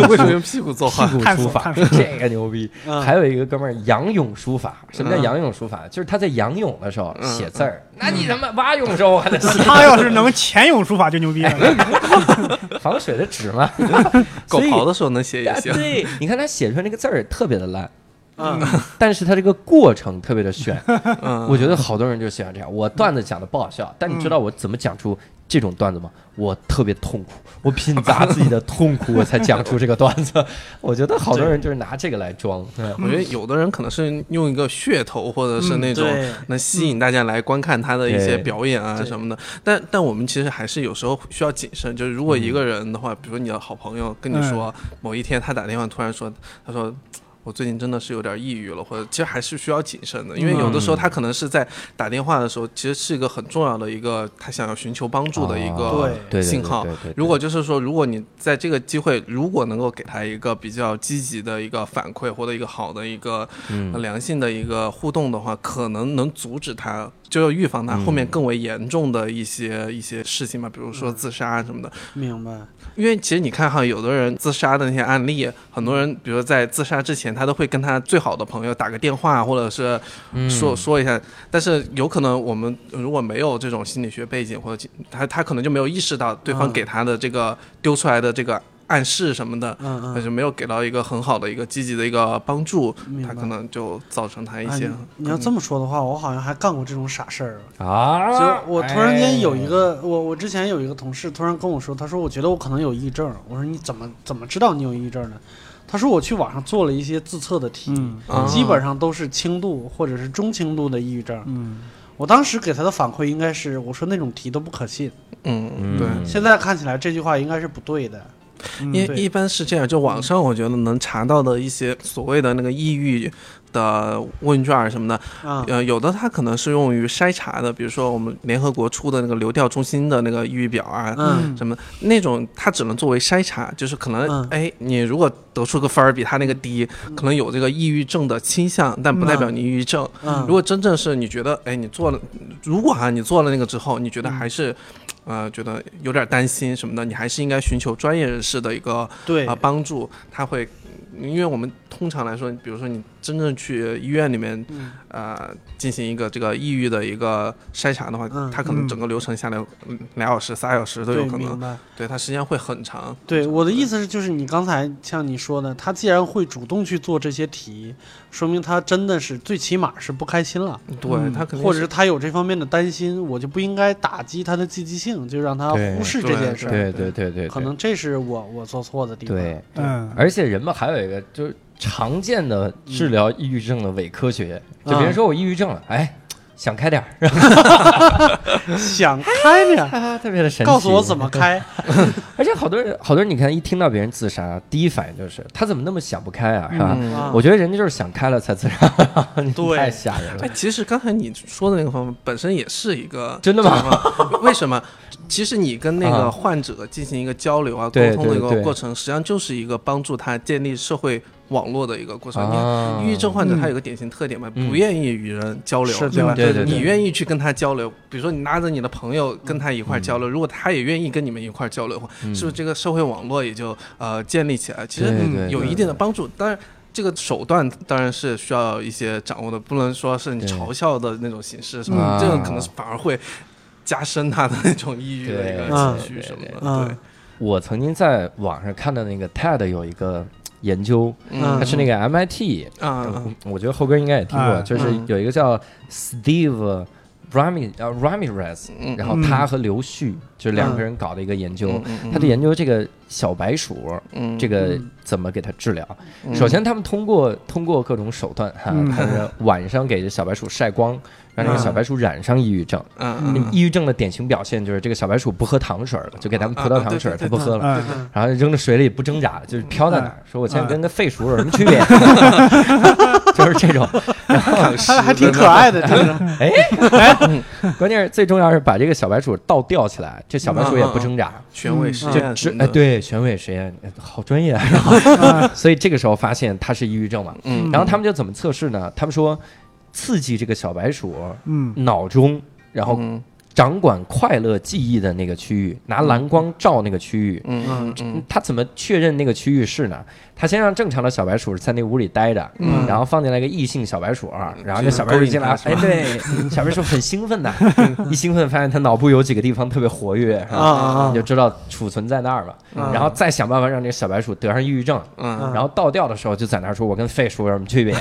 为什么用屁股作画？屁股书法这个牛逼。嗯还有一个哥们儿仰泳书法，什么叫嗯仰泳书法？就是他在仰泳的时候嗯写字儿。那你他妈蛙泳时候还得写他要是能潜泳书法就牛逼了。防水的纸嘛？狗刨的时候能写也啊行。对，你看他写出来那个字儿特别的烂，嗯，但是他这个过程特别的炫。嗯，我觉得好多人就喜欢这样。我段子讲的不好笑，但你知道我怎么讲出这种段子吗？我特别痛苦，我品砸自己的痛苦，我才讲出这个段子。我觉得好多人就是拿这个来装。对我觉得有的人可能是用一个噱头，或者是那种，能吸引大家来观看他的一些表演啊什么的。但但我们其实还是有时候需要谨慎，就是如果一个人的话，比如你的好朋友跟你说，某一天他打电话突然说，他说。我最近真的是有点抑郁了，或者其实还是需要谨慎的，因为有的时候他可能是在打电话的时候，其实是一个很重要的一个他想要寻求帮助的一个信号如果就是说，如果你在这个机会，如果能够给他一个比较积极的一个反馈，或者一个好的一个嗯。良性的一个互动的话，可能能阻止他，就要预防他嗯后面更为严重的一些一些事情嘛，比如说自杀什么的。明白。因为其实你看哈，有的人自杀的那些案例，很多人比如说在自杀之前，他都会跟他最好的朋友打个电话，或者是嗯说说一下。但是有可能我们如果没有这种心理学背景，或者他他可能就没有意识到对方嗯给他的这个丢出来的这个暗示什么的，嗯嗯，那就没有给到一个很好的一个积极的一个帮助，他可能就造成他一哎些。你你要这么说的话，我好像还干过这种傻事儿。啊，就我突然间有一哎个，我我之前有一个同事突然跟我说，他说我觉得我可能有抑郁症。我说你怎么怎么知道你有抑郁症呢？他说我去网上做了一些自测的题，基本上都是轻度或者是中轻度的抑郁症。嗯，我当时给他的反馈应该是，我说那种题都不可信。嗯，嗯对。现在看起来这句话应该是不对的。因一般是这样，就网上我觉得能查到的一些所谓的那个抑郁的问卷什么的，啊，呃，有的它可能是用于筛查的，比如说我们联合国出的那个流调中心的那个抑郁表啊，嗯。什么那种，它只能作为筛查，就是可能嗯，哎，你如果得出个分儿比他那个低，可能有这个抑郁症的倾向，但不代表你抑郁症。嗯，如果真正是你觉得，哎，你做了，如果哈、你做了那个之后，你觉得嗯还是，呃，觉得有点担心什么的，你还是应该寻求专业人士的一个对。啊、帮助，他会，因为我们通常来说，比如说你真正去医院里面嗯。呃进行一个这个抑郁的一个筛查的话，嗯他可能整个流程下来嗯俩小时、仨小时都有，可能，明白。对他时间会很长。对，我的意思是，就是你刚才像你说的，他既然会主动去做这些题，说明他真的是最起码是不开心了，对嗯。他可能或者是他有这方面的担心，我就不应该打击他的积极性，就让他忽视这件事。儿。对对对对，可能这是我我做错的地方。对，嗯，而且人们还有一个就是常见的治疗抑郁症的伪科学，就别人说我抑郁症了，哎。想开点儿，想开点儿，特别的神奇。告诉我怎么开。而且好多人，好多人，你看一听到别人自杀，第一反应就是他怎么那么想不开啊，是吧？嗯啊我觉得人家就是想开了才自杀，你对太吓人了哎，。其实刚才你说的那个方法本身也是一个真的吗？为什么？其实你跟那啊个患者进行一个交流啊、沟通的一个过程，实际上就是一个帮助他建立社会网络的一个过程。你看，啊抑郁症患者嗯他有个典型特点嘛，嗯不愿意与人交流，社对吧？对对对你愿意去跟他交流，比如说你拉着你的朋友跟他一块儿交嗯流，如果他也愿意跟你们一块儿交流的话，是不是这个社会网络也就呃建立起来？其实有一定的帮助。当然。这个手段当然是需要一些掌握的，不能说是你嘲笑的那种形式什嗯么，这个啊可能是反而会加深他的那种抑郁的一个情绪什么的。嗯对，我曾经在网上看到那个 TED 有一个研究，嗯。它是那个 MIT，啊，嗯我觉得后哥应该也听过，啊就是嗯。有一个叫 Steve Ramirez，呃 Ramirez，嗯然后他和刘旭就是两个人搞的一个研究，他的研究这个小白鼠嗯。这个嗯。怎么给它治疗。嗯。首先，他们通过通过各种手段哈，嗯。他是晚上给这小白鼠晒光，让这个小白鼠染上抑郁症。嗯嗯抑郁症的典型表现就是这个小白鼠不喝糖水了，就给他们葡萄糖水，它不喝了。然后扔到水里不挣扎，就是飘在那儿。说我现在跟个废鼠有什么区别？就是这种。他还挺可爱的，听着。哎，关键是最重要是把这个小白鼠倒吊起来，这小白鼠也不挣扎，权威实验只哎对玄伟实验哎好专业啊。所以这个时候发现它是抑郁症嘛。嗯然后他们就怎么测试呢？他们说刺激这个小白鼠嗯。脑中，然后嗯掌管快乐记忆的那个区域，拿蓝光照那个区域。嗯嗯嗯他怎么确认那个区域是呢？他先让正常的小白鼠在那屋里待着，嗯。然后放进来一个异性小白鼠，然后这小白鼠进来，哎，对，小白鼠很兴奋的，一兴奋发现他脑部有几个地方特别活跃，是吧啊啊。啊你就知道储存在那儿了，嗯。然后再想办法让这个小白鼠得上抑郁症，嗯。然后倒吊的时候就在那儿说：“我跟废鼠有什么区别？”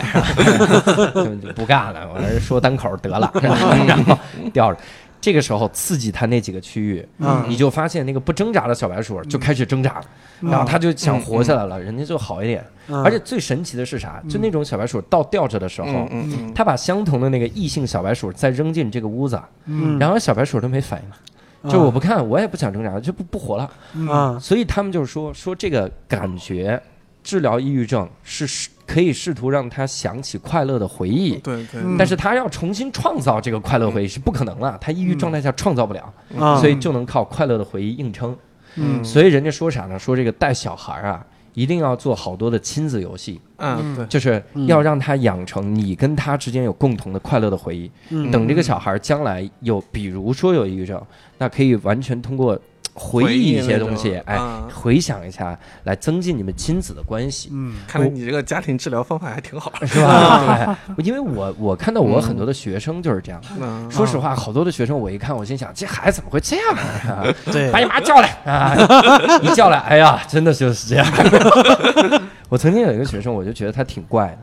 就 就不干了，我这说单口得了，然后吊着。这个时候刺激它那几个区域，嗯。你就发现那个不挣扎的小白鼠就开始挣扎了，然后它就想活下来了，人家就好一点。嗯。而且最神奇的是啥？就那种小白鼠倒吊着的时候嗯，嗯嗯。它把相同的那个异性小白鼠再扔进这个屋子，嗯。然后小白鼠都没反应，就我不看，我也不想挣扎，就不不活了。啊所以他们就是说说这个感觉治疗抑郁症是试可以试图让他想起快乐的回忆，对但是他要重新创造这个快乐回忆是不可能了，他抑郁状态下创造不了，啊。所以就能靠快乐的回忆硬撑。嗯。所以人家说啥呢？说这个带小孩啊，一定要做好多的亲子游戏，嗯。对，就是要让他养成你跟他之间有共同的快乐的回忆。嗯。等这个小孩将来有，比如说有抑郁症，那可以完全通过回忆一些东西，哎，啊回想一下，来增进你们亲子的关系，嗯看来你这个家庭治疗方法还挺好。是吧？对，因为我我看到我很多的学生就是这样。嗯说实话，好多的学生，我一看，我心想，这孩子怎么会这样啊？对 把你妈叫来啊！一叫来，哎呀，真的就是这样。我曾经有一个学生，我就觉得他挺怪的。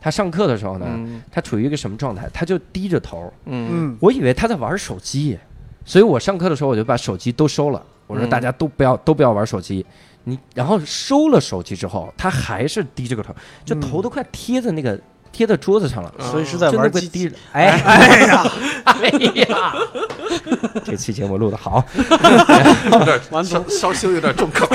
他上课的时候呢，嗯他处于一个什么状态？他就低着头，嗯嗯我以为他在玩手机，所以我上课的时候我就把手机都收了。我说嗯大家都不要都不要玩手机。你然后收了手机之后，他还是低着个头，就头都快贴在那个贴在桌子上了。所以是在玩机哎 哎呀，哎呀，这期节目录的好。有点完全稍稍修有点重口。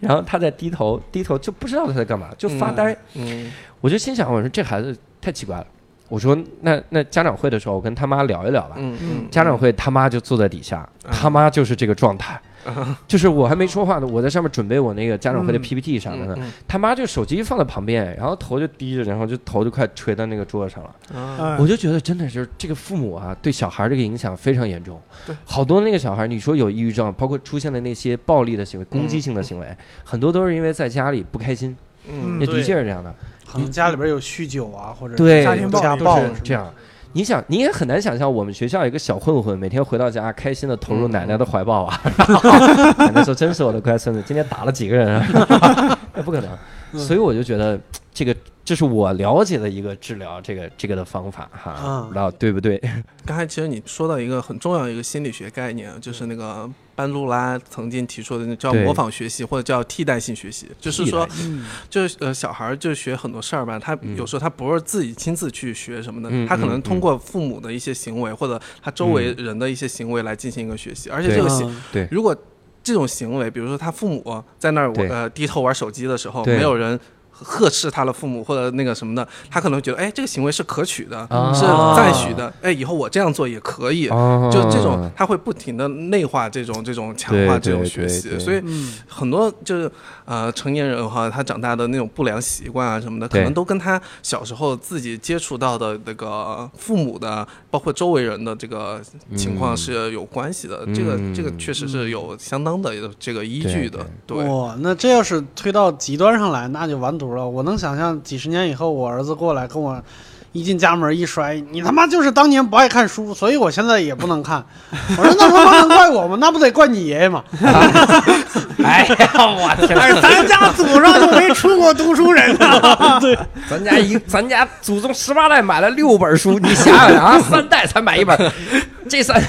然后他在低头，低头就不知道他在干嘛，就发呆。嗯我就心想，我说这孩子太奇怪了。我说那那家长会的时候，我跟他妈聊一聊吧。嗯嗯，家长会他妈就坐在底下，他妈就是这个状态，就是我还没说话呢，我在上面准备我那个家长会的嗯。PPT 啥的呢，嗯他妈就手机放在旁边，然后头就低着，然后就头就快垂到那个桌子上了。我就觉得真的是这个父母啊，对小孩这个影响非常严重。对，好多那个小孩，你说有抑郁症，包括出现的那些暴力的行为、攻击性的行为，很多都是因为在家里不开心，嗯也的确是这样的。可能家里边有酗酒啊，或者对，家庭暴是这样。你想，你也很难想象，我们学校一个小混混，每天回到家，开心的投入奶奶的怀抱啊。奶奶说：“真是我的乖孙子，今天打了几个人啊？” 那不可能。所以我就觉得，这个这是我了解的一个治疗这个这个的方法哈，嗯不知道对不对？刚才其实你说到一个很重要的一个心理学概念，就是那个班杜拉曾经提出的那叫模仿学习或者叫替代性学习，就是说就是呃小孩儿就学很多事儿吧，他嗯。有时候他不是自己亲自去学什么的，嗯他可嗯能通过父母的一些行为或者他周围人的一些行为来进行一个学习，而且这个行嗯。对。如果这种行为，比如说他父母在那儿呃低头玩手机的时候，没有人。呵斥他的父母或者那个什么的，他可能觉得，哎，这个行为是可取的，啊。是赞许的，哎，以后我这样做也可以，哦就这种，他会不停的内化这种这种强化这种学习，对对。所以嗯。很多就是呃成年人哈，他长大的那种不良习惯啊什么的，可能都跟他小时候自己接触到的那个父母的，包括周围人的这个情况嗯是有关系的。这个嗯这个确实是有相当的这个依据的，对。哇，那这要是推到极端上来，那就完犊了。我能想象几十年以后，我儿子过来跟我一进家门一摔，你他妈就是当年不爱看书，所以我现在也不能看。我说那他妈能怪我吗？那不得怪你爷爷吗？哎呀，我天！哎，咱家祖上就没出过读书人呢！对，咱家一咱家祖宗十八代买了六本书，你想想啊，三代才买一本，这三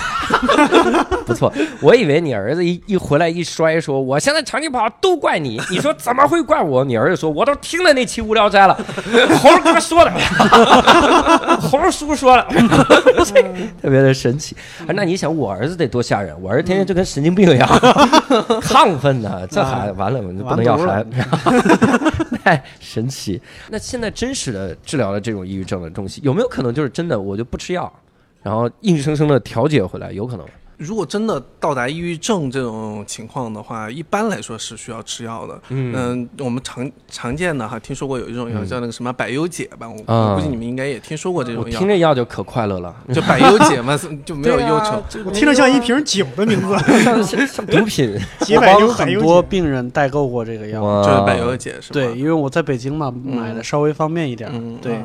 不错。我以为你儿子一一回来一摔，说我现在成绩不好都怪你，你说怎么会怪我？你儿子说我都听了那期无聊斋了，猴哥说的，猴叔说了，特别的神奇。啊那你想我儿子得多吓人？我儿子天天就跟神经病一样，亢奋呢，这还完了，我就不能要孩子。太神奇。那现在真实的治疗了这种抑郁症的东西，有没有可能就是真的我就不吃药，然后硬生生的调节回来？有可能。如果真的到达抑郁症这种情况的话，一般来说是需要吃药的。嗯我们常常见的哈，听说过有一种药叫那个什么百忧解吧，我啊我估计你们应该也听说过这种药我听。这药就可快乐了，就百忧解嘛，就没有忧愁。我听着像一瓶酒的名字，像像像毒品。我几百忧帮很。多病人代购过这个药。就是百忧解是吧？对，因为我在北京嘛，买的稍微方便一点。嗯对，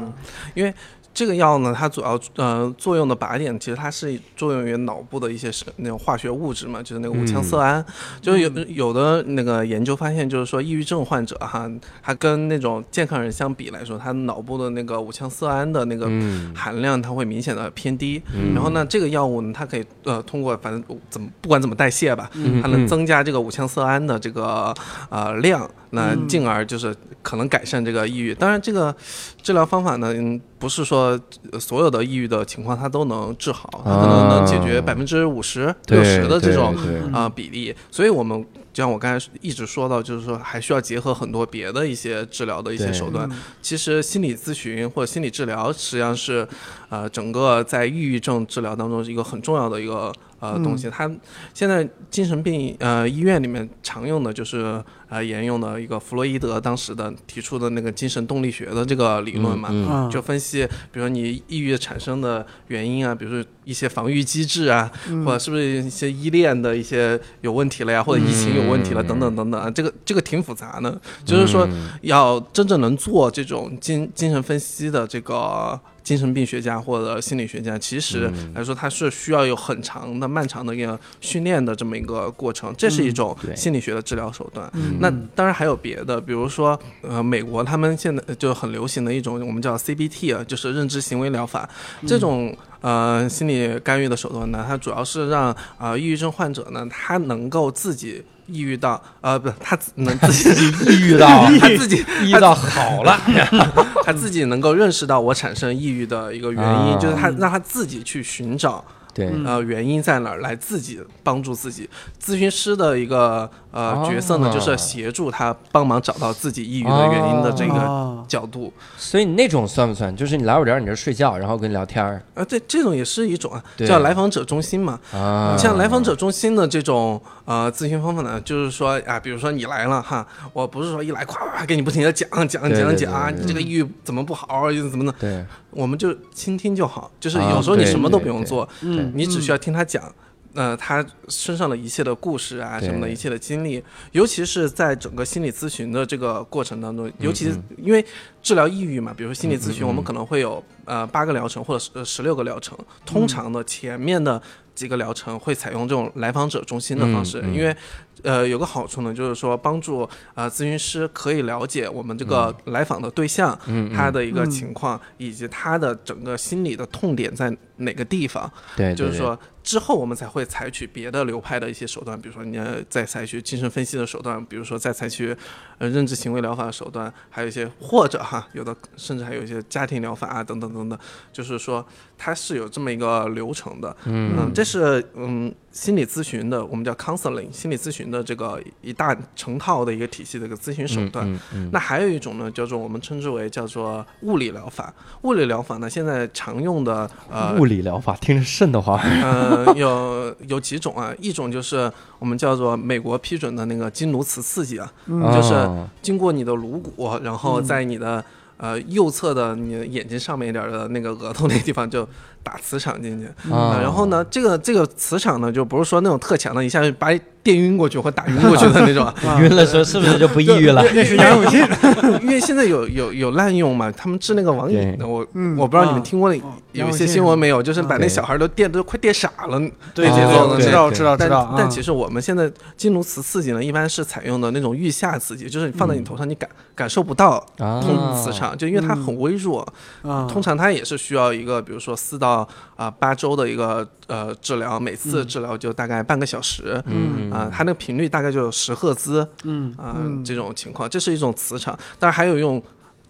因为这个药呢，它主要呃作用的靶点，其实它是作用于脑部的一些是那种化学物质嘛，就是那个五羟色胺。就是有有的那个研究发现，就是说抑郁症患者哈，他跟那种健康人相比来说，他脑部的那个五羟色胺的那个嗯含量，它会明显的偏低。嗯然后呢，这个药物呢，它可以呃通过反正怎么不管怎么代谢吧，嗯它能增加这个五羟色胺的这个呃量，那嗯进而就是可能改善这个抑郁。当然，这个治疗方法呢，嗯，不是说呃所有的抑郁的情况它都能治好，它可能能解决啊百分之五十、六十的这种啊、比例。所以我们就像我刚才一直说到，就是说还需要结合很多别的一些治疗的一些手段。其实心理咨询或者心理治疗实际上是，呃，整个在抑郁症治疗当中是一个很重要的一个呃东西。它现在精神病呃医院里面常用的就是呃沿用的一个弗洛伊德当时的提出的那个精神动力学的这个理论嘛。就分析，比如说你抑郁产生的原因啊，比如说一些防御机制啊，嗯。或者是不是一些依恋的一些有问题了呀，或者疫情有问题了，嗯。等等等等啊，这个这个挺复杂的。就是说，嗯。要真正能做这种精精神分析的这个精神病学家或者心理学家，其实嗯。来说，他是需要有很长的、漫长的一个训练的这么一个过程，这是一种心理学的治疗手段。嗯。那当然还有别的，比如说，呃，美国他们现在就很流行的一种我们叫 CBT 啊，就是认知行为疗法。这种。呃，心理干预的手段呢，它主要是让呃抑郁症患者呢，他能够自己抑郁到，呃，不，他自能自己 抑郁到他 自己抑郁到好了，他自己能够认识到我产生抑郁的一个原因，啊。就是他让他自己去寻找对，嗯呃原因在哪儿，来自己帮助自己。咨询师的一个呃、哦角色呢，就是协助他帮忙找到自己抑郁的原因的这个啊，角度。所以你那种算不算？就是你来我这儿，你这睡觉，然后跟你聊天儿啊，对这种也是一种啊，对叫来访者中心嘛。啊？像来访者中心的这种呃咨询方法呢，就是说啊，比如说你来了哈，我不是说一来夸夸给你不停的讲讲讲讲啊，你这个抑郁怎么不好，又怎么的，对，我们就倾听就好。就是啊有时候你什么都不用做，嗯，你只需要听他讲。呃，他身上的一切的故事啊，什么的一切的经历，尤其是在整个心理咨询的这个过程当中，尤其因为治疗抑郁嘛，比如说心理咨询，我们可能会有呃八个疗程或者是十六个疗程，通常的前面的几个疗程会采用这种来访者中心的方式，因为呃有个好处呢，就是说帮助呃咨询师可以了解我们这个来访的对象。他的一个嗯。情况，以及他的整个心理的痛点在哪个地方，对，就是，说之后我们才会采取别的流派的一些手段，比如说你要再采取精神分析的手段，比如说再采取呃认知行为疗法的手段，还有一些或者哈有的甚至还有一些家庭疗法啊等等等等，就是说它是有这么一个流程的。嗯嗯，这是嗯心理咨询的，我们叫 counseling 心理咨询的这个一大成套的一个体系的一个咨询手段。嗯嗯那还有一种呢，叫做我们称之为叫做物理疗法。物理疗法呢，现在常用的呃物理疗法听着瘆得慌。呃，有有几种啊，一种就是我们叫做美国批准的那个经颅磁刺激啊，就是哦经过你的颅骨，然后在你的、呃右侧的你的眼睛上面一点的那个额头那个地方就打磁场进去，然后呢，这个这个磁场呢，就不是说那种特强的，一下就把你电晕过去或打晕过去的那种。啊，晕了时候是不是就不抑郁了？那是杨永信，因为现在有有有滥用嘛，他们治那个网瘾的，我嗯我不知道你们啊听过有一些新闻没有，就是把那小孩都电都快电傻了，对节奏的知道知道知道。啊。但其实我们现在金颅磁刺激呢，一般是采用的那种预下刺激，就是你放在你头上，你感感受不到啊。通磁场，就因为它很微弱。啊，通常它也是需要一个，比如说四到啊八周的一个呃治疗，每次治疗就大概半个小时。嗯。啊，它那个频率大概就有十赫兹，嗯。啊、嗯。这种情况，这是一种磁场，当然还有用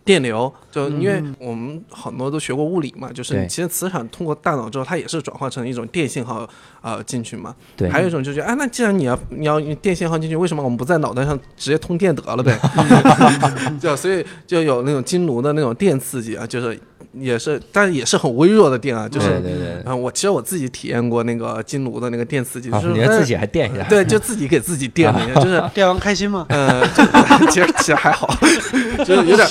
电流，就因为嗯。我们很多都学过物理嘛，就是其实磁场通过大脑之后，它也是转化成一种电信号呃进去嘛。对，还有一种就觉得，啊，那既然你要你要电信号进去，为什么我们不在脑袋上直接通电得了呗？就所以就有那种金颅的那种电刺激啊，就是也是，但是也是很微弱的电啊，就是对对对啊、我其实我自己体验过那个金炉的那个电刺激，就啊，是自己还电一下，对，就自己给自己电了一下，就是 电完开心吗？呃，就 其实其实还好，就是有点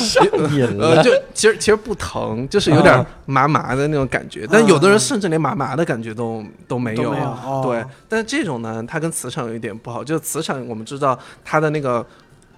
瘾呃，了。就其实其实不疼，就是有点麻麻的那种感觉。但有的人甚至连麻麻的感觉都都没有。没有哦对，但是这种呢，它跟磁场有一点不好，就是磁场我们知道它的那个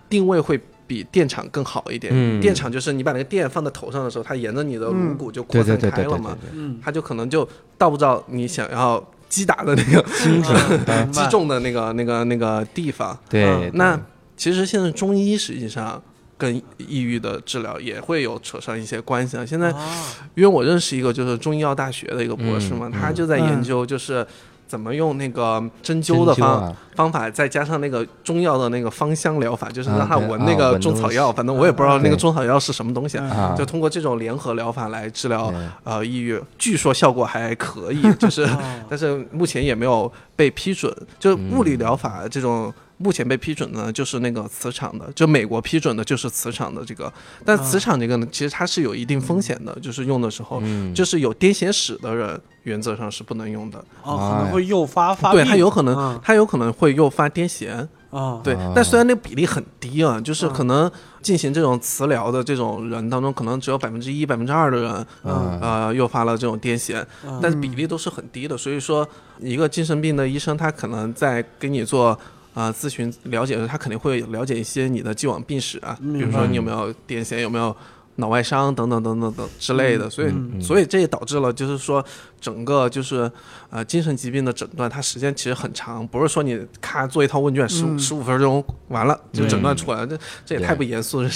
定位会。比电场更好一点，嗯。电场就是你把那个电放在头上的时候，它沿着你的颅嗯骨就扩散开了嘛，嗯，它就可能就到不到你想要击打的那个精准，明白击中的那个那个那个地方。对嗯，那其实现在中医实际上跟抑郁的治疗也会有扯上一些关系啊。现在啊因为我认识一个就是中医药大学的一个博士嘛，嗯他就在研究就是。怎么用那个针灸的方、啊。方法，再加上那个中药的那个芳香疗法，就是啊让他闻那个中草药，反正我也不知道那个中草药是什么东西就通过这种联合疗法来治疗对。呃抑郁，据说效果还可以，就是哦 但是目前也没有被批准。就嗯。物理疗法这种，目前被批准的就是那个磁场的，就美国批准的就是磁场的这个。但磁场这个呢，其实它是有一定风险的，就是用的时候，嗯，就是有癫痫史的人，原则上是不能用的。哦，可能会诱发发病，对，它有可能啊，它有可能会诱发癫痫。啊，对啊，但虽然那个比例很低啊，就是嗯可能进行这种磁疗的这种人当中，可能只有百分之一、百分之二的人，嗯呃，诱发了这种癫痫。嗯。但是比例都是很低的，所以说一个精神病的医生，他可能在给你做啊、呃咨询了解的时候，他肯定会了解一些你的既往病史啊，比如说你有没有癫痫，有没有脑外伤等等等等等之类的，所以、嗯。所以这也导致了就是说整个就是呃精神疾病的诊断，它时间其实很长，不是说你咔做一套问卷十五嗯。十五分钟完了就诊断出来了，这这也太不严肃了，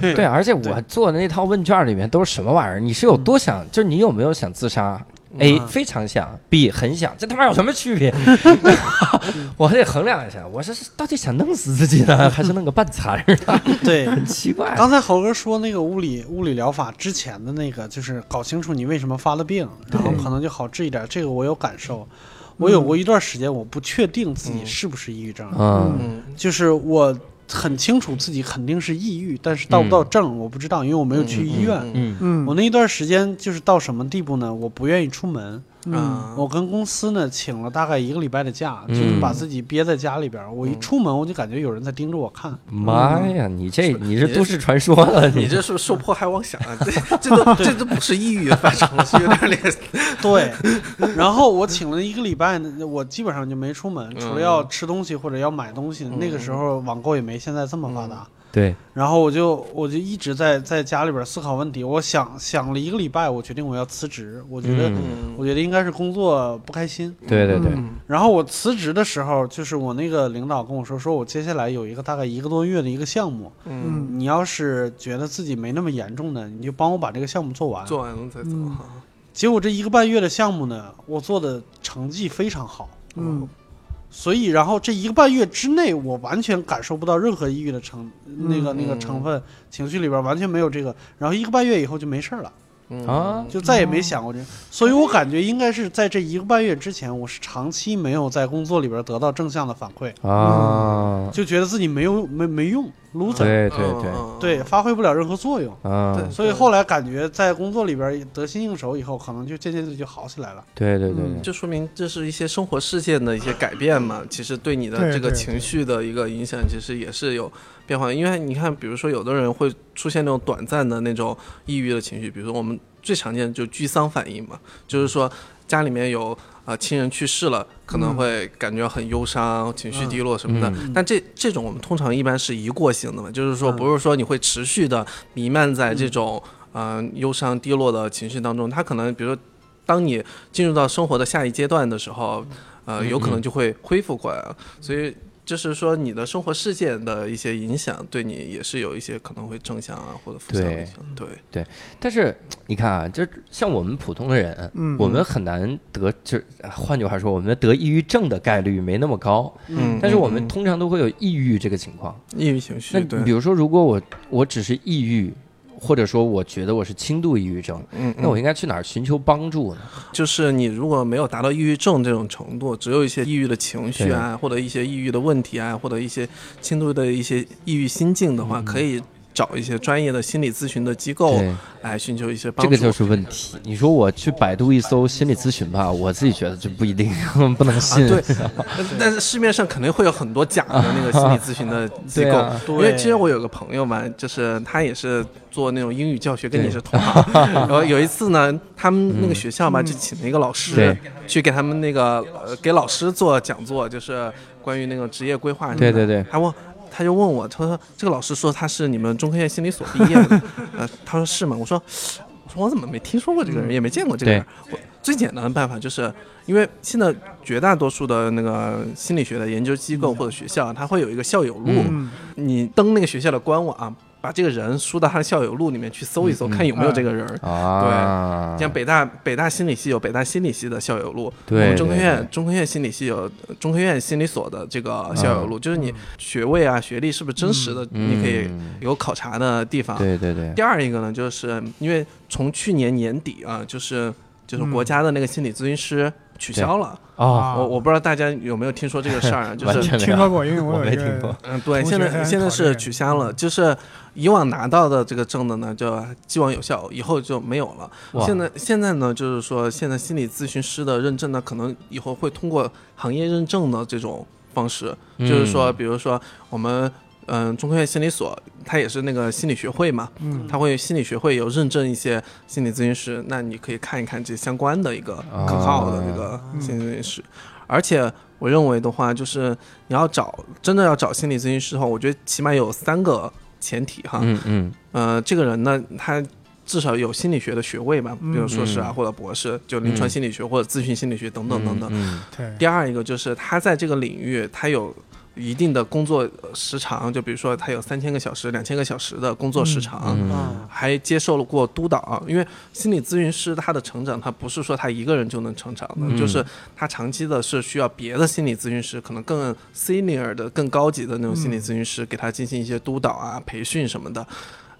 对对，而且我做的那套问卷里面都是什么玩意儿？你是有多想？就是你有没有想自杀？A 嗯非常想，B 很想，这他妈有什么区别？我还得衡量一下，我是到底想弄死自己呢，还是弄个半残儿呢？对。很奇怪。刚才猴哥说那个物理物理疗法之前的那个，就是搞清楚你为什么发了病，然后可能就好治一点。这个我有感受，我有过一段时间，我不确定自己嗯是不是抑郁症，嗯嗯就是我很清楚自己肯定是抑郁，但是到不到症我不知道，因为我没有去医院。嗯嗯嗯，我那一段时间就是到什么地步呢？我不愿意出门，嗯我跟公司呢请了大概一个礼拜的假，嗯就是把自己憋在家里边儿。我一出门我就感觉有人在盯着我看。妈呀，你这你这都市传说了，你这是不受迫害妄想啊？这这都这都不是抑郁的范畴，是有点类似。对，然后我请了一个礼拜呢，我基本上就没出门，嗯除了要吃东西或者要买东西。那个时候网购也没现在这么发达。对，然后我就我就一直在在家里边思考问题，我想想了一个礼拜，我决定我要辞职。我觉得、嗯我觉得应该是工作不开心。对对对，嗯然后我辞职的时候，就是我那个领导跟我说，说我接下来有一个大概一个多月的一个项目，嗯，你要是觉得自己没那么严重的，你就帮我把这个项目做完。做完了再走嗯。结果这一个半月的项目呢，我做的成绩非常好。嗯所以，然后这一个半月之内，我完全感受不到任何抑郁的成那个那个成分，情绪里边完全没有这个。然后一个半月以后就没事儿了，嗯啊，就再也没想过这。所以我感觉应该是在这一个半月之前，我是长期没有在工作里边得到正向的反馈，啊，就觉得自己没有没没用，loser，对对对，嗯对，发挥不了任何作用。啊，对所以后来感觉在工作里边得心应手以后，可能就渐渐的就好起来了。对对对嗯对，这说明这是一些生活事件的一些改变嘛，其实对你的这个对对情绪的一个影响，其实也是有变化。因为你看，比如说有的人会出现那种短暂的那种抑郁的情绪，比如说我们最常见的就居丧反应嘛，就是说家里面有呃亲人去世了，可能会感觉很忧伤、情绪低落什么的。嗯。但这这种我们通常一般是一过性的嘛，就是说嗯。不是说你会持续的弥漫在这种嗯、呃忧伤低落的情绪当中，它可能比如说当你进入到生活的下一阶段的时候，呃，嗯有可能就会恢复过来了。所以就是说，你的生活事件的一些影响，对你也是有一些可能会正向啊或者负向的影响。对对，但是你看啊，就像我们普通的人，嗯我们很难得，就是换句话说，我们得抑郁症的概率没那么高，嗯但是我嗯们通常都会有抑郁这个情况。抑郁情绪，那，比如说，如果我我只是抑郁，或者说我觉得我是轻度抑郁症，嗯，那我嗯应该去哪儿寻求帮助呢？就是你如果没有达到抑郁症这种程度，只有一些抑郁的情绪啊，或者一些抑郁的问题啊，或者一些轻度的一些抑郁心境的话，可以找一些专业的心理咨询的机构，来寻求一些帮助。这个就是问题。你说我去百度一搜心理咨询吧，我自己觉得这不一定，不能信。啊对，但 但是市面上肯定会有很多假的那个心理咨询的机构，因为对其实我有个朋友嘛，就是他也是做那种英语教学，跟你是同行。然后有一次呢，他们那个学校嘛，就请了一个老师去给他们那个呃给老师做讲座，就是关于那个职业规划什么的。对对对他问。他就问我，他说这个老师说他是你们中科院心理所毕业的，呃，他说是吗？我说，我说我怎么没听说过这个人，也没见过这个人。我最简单的办法就是，因为现在绝大多数的那个心理学的研究机构或者学校，它会有一个校友录，你登那个学校的官网，把这个人输到他的校友录里面去搜一搜，看有没有这个人。对，像北大北大心理系有北大心理系的校友录，对我们中科院中科院心理系有中科院心理所的这个校友录，就是你学位啊学历是不是真实的，嗯你可以有考察的地方。对对对。第二一个呢，就是因为从去年年底啊，就是就是国家的那个心理咨询师取消了，哦，我我不知道大家有没有听说这个事儿啊，就是听说过，因为我没听过。嗯，对，现在现在是取消了，就是以往拿到的这个证的呢，就既往有效，以后就没有了。现在现在呢，就是说现在心理咨询师的认证呢，可能以后会通过行业认证的这种方式，就是说，嗯。比如说我们嗯中科院心理所，它也是那个心理学会嘛，嗯，它会心理学会有认证一些心理咨询师，那你可以看一看这相关的一个啊可靠的这个心理咨询师。而且我认为的话，就是你要找真的要找心理咨询师的话，我觉得起码有三个前提哈。嗯嗯呃，这个人呢，他至少有心理学的学位吧，比如硕士啊嗯或者博士，就临床心理学或者咨询心理学等等等等。嗯对，第二一个就是他在这个领域，他有一定的工作时长，就比如说他有三千个小时、两千个小时的工作时长。嗯嗯还接受了过督导，因为心理咨询师他的成长，他不是说他一个人就能成长的，嗯就是他长期的是需要别的心理咨询师，可能更 senior 的、更高级的那种心理咨询师给他进行一些督导啊、培训什么的。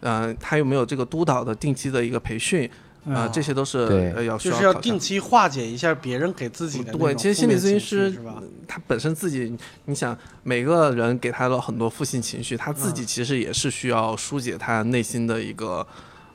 呃，他有没有这个督导的定期的一个培训啊、嗯这些都是对呃要就是要定期化解一下别人给自己的对，其实心理咨询师是吧？他本身自己，你想每个人给他了很多负性情绪，他自己其实也是需要疏解他内心的一个。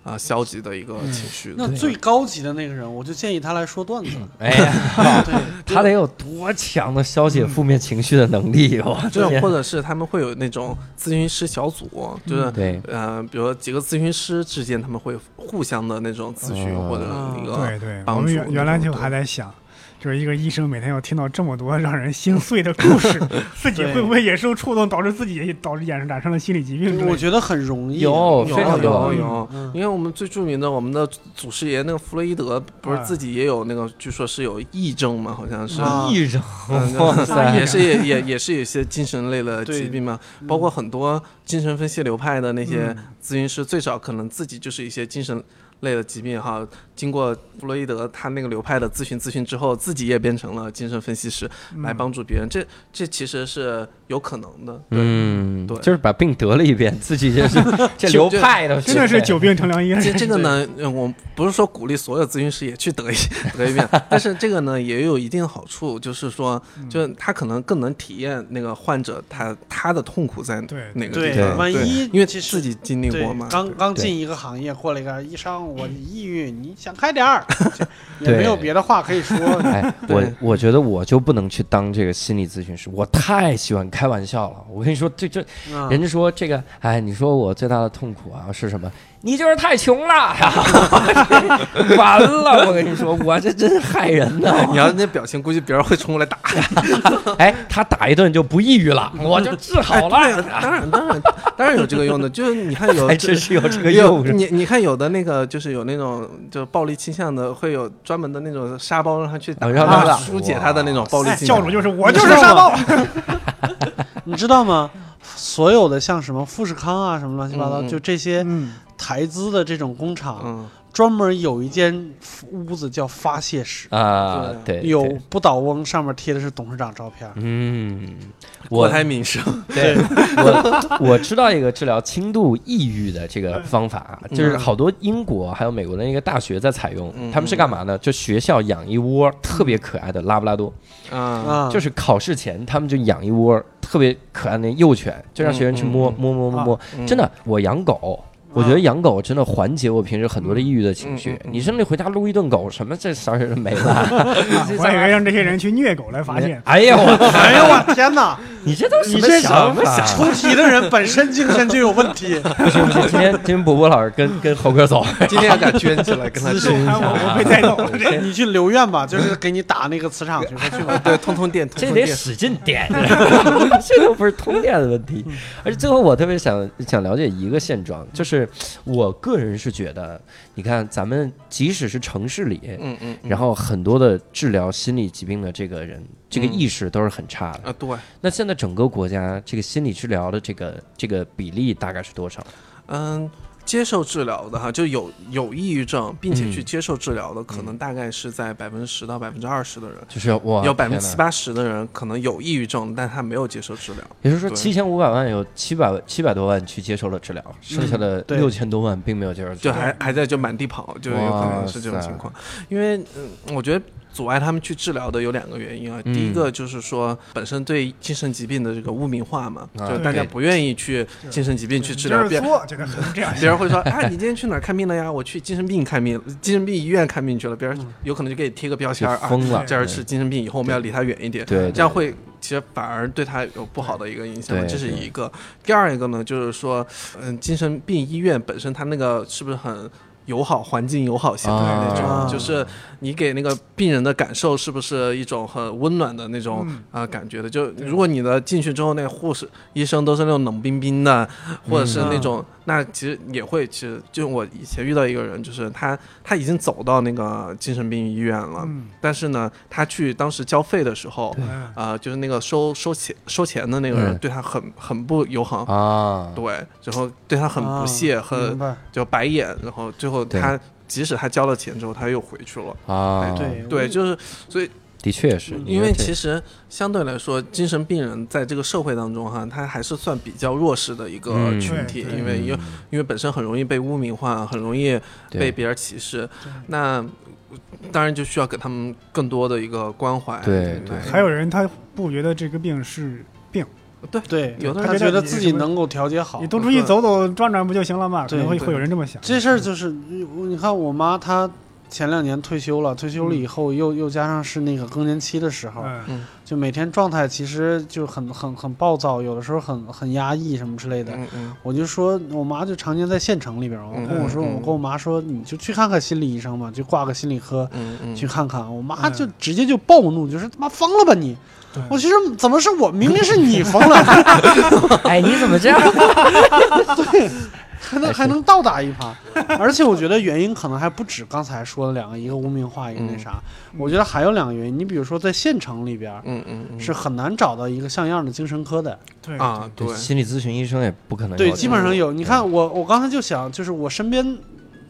啊、消极的一个情绪的。那最高级的那个人，我就建议他来说段子。哎呀，对，他得有多强的消解负面情绪的能力哦！这种或者是他们会有那种咨询师小组，就是对呃，比如说几个咨询师之间，他们会互相的那种咨询哦或者一个对对，帮我们原原来就还在想，就是一个医生每天要听到这么多让人心碎的故事，自己会不会也受触动，导致自己也导致衍生产生了心理疾病？我觉得很容易。有有非常有有。嗯，因为我们最著名的我们的祖师爷那个弗洛伊德，不是啊自己也有那个，据说是有癔症嘛，好像是。啊。艺人，嗯哇塞，也是也也也是有些精神类的疾病嘛，包括很多精神分析流派的那些嗯咨询师，最少可能自己就是一些精神类的疾病哈，经过弗洛伊德他那个流派的咨询咨询之后，自己也变成了精神分析师嗯来帮助别人，这这其实是有可能的。对，嗯，对就是把病得了一遍，自己就是 这流派的，真的是久病成良医。这 这个呢，呃我不是说鼓励所有咨询师也去得一 得一遍，但是这个呢也有一定好处，就是说，嗯就是他可能更能体验那个患者他他的痛苦在哪个地方，对万一因为其实自己经历过嘛，，刚刚进一个行业，过了一个医生，我抑郁，你想开点儿，也没有别的话可以说。哎，我我觉得我就不能去当这个心理咨询师，我太喜欢开玩笑了。我跟你说，这这嗯人家说这个，哎，你说我最大的痛苦啊是什么？你就是太穷了，完了！我跟你说，我这真是害人呐！你要那表情，估计别人会冲过来打。哎，他打一顿就不抑郁了，我就治好了。哎当然，当然，当然有这个用的，就是你看有 还真是有这个有用你你看有的那个就是有那种就暴力倾向的，会有专门的那种沙包让他去打，啊让他打疏解他的那种暴力哎倾向。教主就是我就是沙包，你知道吗？所有的像什么富士康啊，什么乱七八糟，就这些嗯，台资的这种工厂，嗯，专门有一间屋子叫发泄室，啊，对，有不倒翁，上面贴的是董事长照片。嗯，国我台民生，对我我知道一个治疗轻度抑郁的这个方法，就是好多英国还有美国的那个大学在采用，嗯他们是干嘛呢？就学校养一窝特别可爱的拉布拉多，啊，啊，就是考试前他们就养一窝特别可爱的幼犬，就让学生去摸嗯嗯。摸摸摸摸。嗯。真的，我养狗。我觉得养狗真的缓解我平时很多的抑郁的情绪你甚至回家撸一顿狗，什么这事儿没了。我还以为让这些人去虐狗来发泄。哎呀，我 哎呀我天哪！你这都什么你这想法？出题的人本身精神就有问题。不行不行，今天今天伯伯老师跟跟猴哥走，今天要敢捐起来跟他资捐一下，我我被带走了，你去留院吧，就是给你打那个磁场去，快去吧。对，通通电，通这得。使劲点，这都不是通电的问题。而且最后我特别想想了解一个现状，就是我个人是觉得，你看咱们即使是城市里，嗯嗯，嗯然后很多的治疗心理疾病的这个人，这个嗯意识都是很差的。啊，对，那现在整个国家这个心理治疗的这个这个比例大概是多少？嗯。接受治疗的哈，就有有抑郁症，并且去嗯接受治疗的，可能大概是在百分之十到百分之二十的人，就是哇，有百分之七八十的人可能有抑郁症，但他没有接受治疗。也就是说，七千五百万有七百七百多万去接受了治疗，剩下的六千多万并没有接受治疗就。还还在就满地跑，就有可能是这种情况。因为嗯，我觉得阻碍他们去治疗的有两个原因啊。嗯第一个就是说本身对精神疾病的这个污名化嘛，啊就是大家不愿意去精神疾病去治疗，别就是作，这个很这样别人会说，啊，你今天去哪儿看病了呀？我去精神病看病，精神病医院看病去了。别人有可能就给你贴个标签啊，疯了，这人是精神病，以后我们要离他远一点。对，这样会其实反而对他有不好的一个影响，这是一个。第二一个呢，就是说，嗯，精神病医院本身它那个是不是很友好，环境友好型的那种，啊。就是你给那个病人的感受是不是一种很温暖的那种嗯。啊、呃感觉的？就如果你的进去之后，那护士、医生都是那种冷冰冰的，或者是那种，那其实也会，其实就我以前遇到一个人，就是他他已经走到那个精神病医院了，嗯但是呢，他去当时交费的时候。嗯啊、就是那个收收钱收钱的那个人嗯对他很很不友好，啊，对，然后对他很不屑，啊很。就白眼，然后最后他即使他交了钱之后，他又回去了。啊，对对，就是所以，的确是，因为其实实相对来说，精神病人在这个社会当中哈，他还是算比较弱势的一个嗯群体，因为因为因为本身很容易被污名化，很容易被别人歧视。那当然就需要给他们更多的一个关怀。对对还有人他不觉得这个病是病，对对，有的他人觉得自己能够调节好你。多出去走走转转不就行了吗？可对会会有人这么想。这事儿就是，你看我妈她前两年退休了，退休了以后又又加上是那个更年期的时候，嗯。就每天状态其实就很很很暴躁，有的时候很很压抑什么之类的。嗯嗯。我就说，我妈就常年在县城里边儿，我嗯跟我说，嗯我跟我妈说，你就去看看心理医生吧，就挂个心理科。嗯嗯，去看看。我妈嗯就直接就暴怒，就是他妈疯了吧你！我其实怎么是我，明明是你疯了，哎，你怎么这样？还能还能倒打一耙。而且我觉得原因可能还不止刚才说的两个，一个污名化，一个那嗯啥。我觉得还有两个原因，你比如说在县城里边儿嗯嗯嗯是很难找到一个像样的精神科的。对啊，对，心理咨询医生也不可能对，基本上有。你看我我刚才就想，就是我身边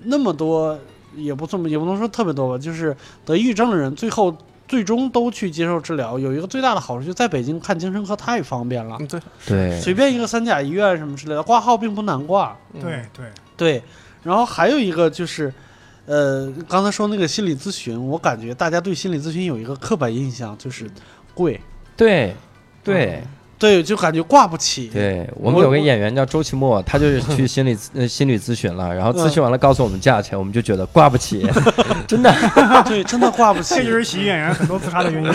那么多，也不这么也不能说特别多吧，就是得抑郁症的人，最后最终都去接受治疗。有一个最大的好处，就在北京看精神科太方便了，嗯对，对。随便一个三甲医院什么之类的，挂号并不难挂。嗯。对。对，对，然后还有一个就是。呃，刚才说那个心理咨询，我感觉大家对心理咨询有一个刻板印象，就是贵，对对对，就感觉挂不起。对，我们有个演员叫周奇墨，他就是去心理咨 呃心理咨询了，然后咨询完了告诉我们价钱，我们就觉得挂不起，真的 对，真的挂不起。这就是喜剧演员很多自杀的原因。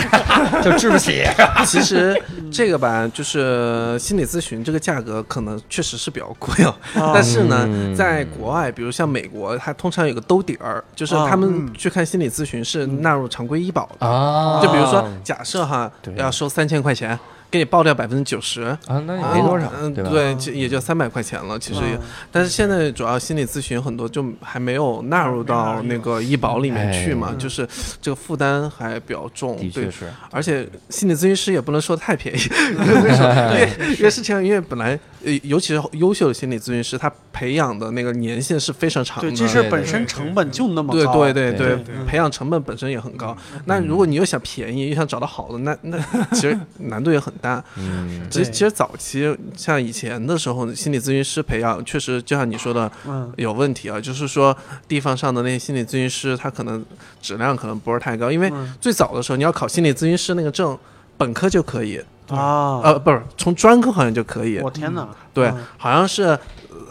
就治不起。其实这个吧，就是心理咨询这个价格可能确实是比较贵哦。啊但是呢，嗯在国外，比如像美国，它通常有个兜底儿，就是啊他们嗯去看心理咨询是纳入常规医保的。啊，就比如说，假设哈要收三千块钱，给你报掉百分之九十，啊，那也没多少，嗯，对也就三百块钱了，其实也。但是现在主要心理咨询很多就还没有纳入到那个医保里面去嘛，哎就是这个负担还比较重。对，的确是，而且心理咨询师也不能说太便宜，为什么？因为因为是这样，因为本来呃，尤其是优秀的心理咨询师，他培养的那个年限是非常长的。对，这事本身成本就那么对高。对对对对对，培养成本本身也很高。那如果你又想便宜，又想找到好的，那那其实难度也很大。嗯，其实其实早期像以前的时候，心理咨询师培养确实就像你说的嗯，有问题啊，就是说地方上的那些心理咨询师，他可能质量可能不是太高，因为嗯。最早的时候你要考心理咨询师那个证，本科就可以，啊，呃，不是从专科好像就可以，我天哪！对嗯，好像是。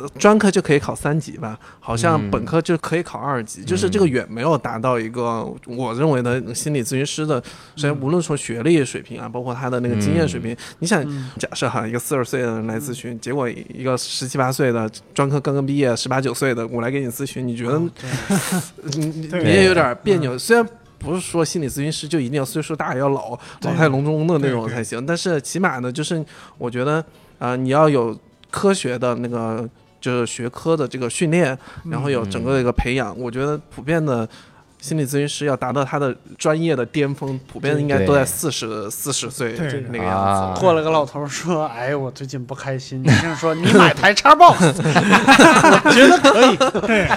呃专科就可以考三级吧，好像嗯。本科就可以考二级，就是这个远没有达到一个我认为的心理咨询师的，首先无论从学历水平啊，包括他的那个经验水平，你想嗯假设哈，一个四十岁的人来咨询，结果一个十七八岁的专科刚刚毕业，十八九岁的我来给你咨询，你觉得嗯 你你也有点别扭。虽然不是说心理咨询师就一定要岁数大、要老、老态龙钟的那种才行，但是起码呢，就是我觉得啊、呃你要有科学的那个就是学科的这个训练，然后有整个的一个培养，我觉得普遍的。心理咨询师要达到他的专业的巅峰，普遍应该都在四十四十岁对那个样啊子。过来个老头说：“哎，我最近不开心。”医生说：“你买台叉 box，我觉得可以。对，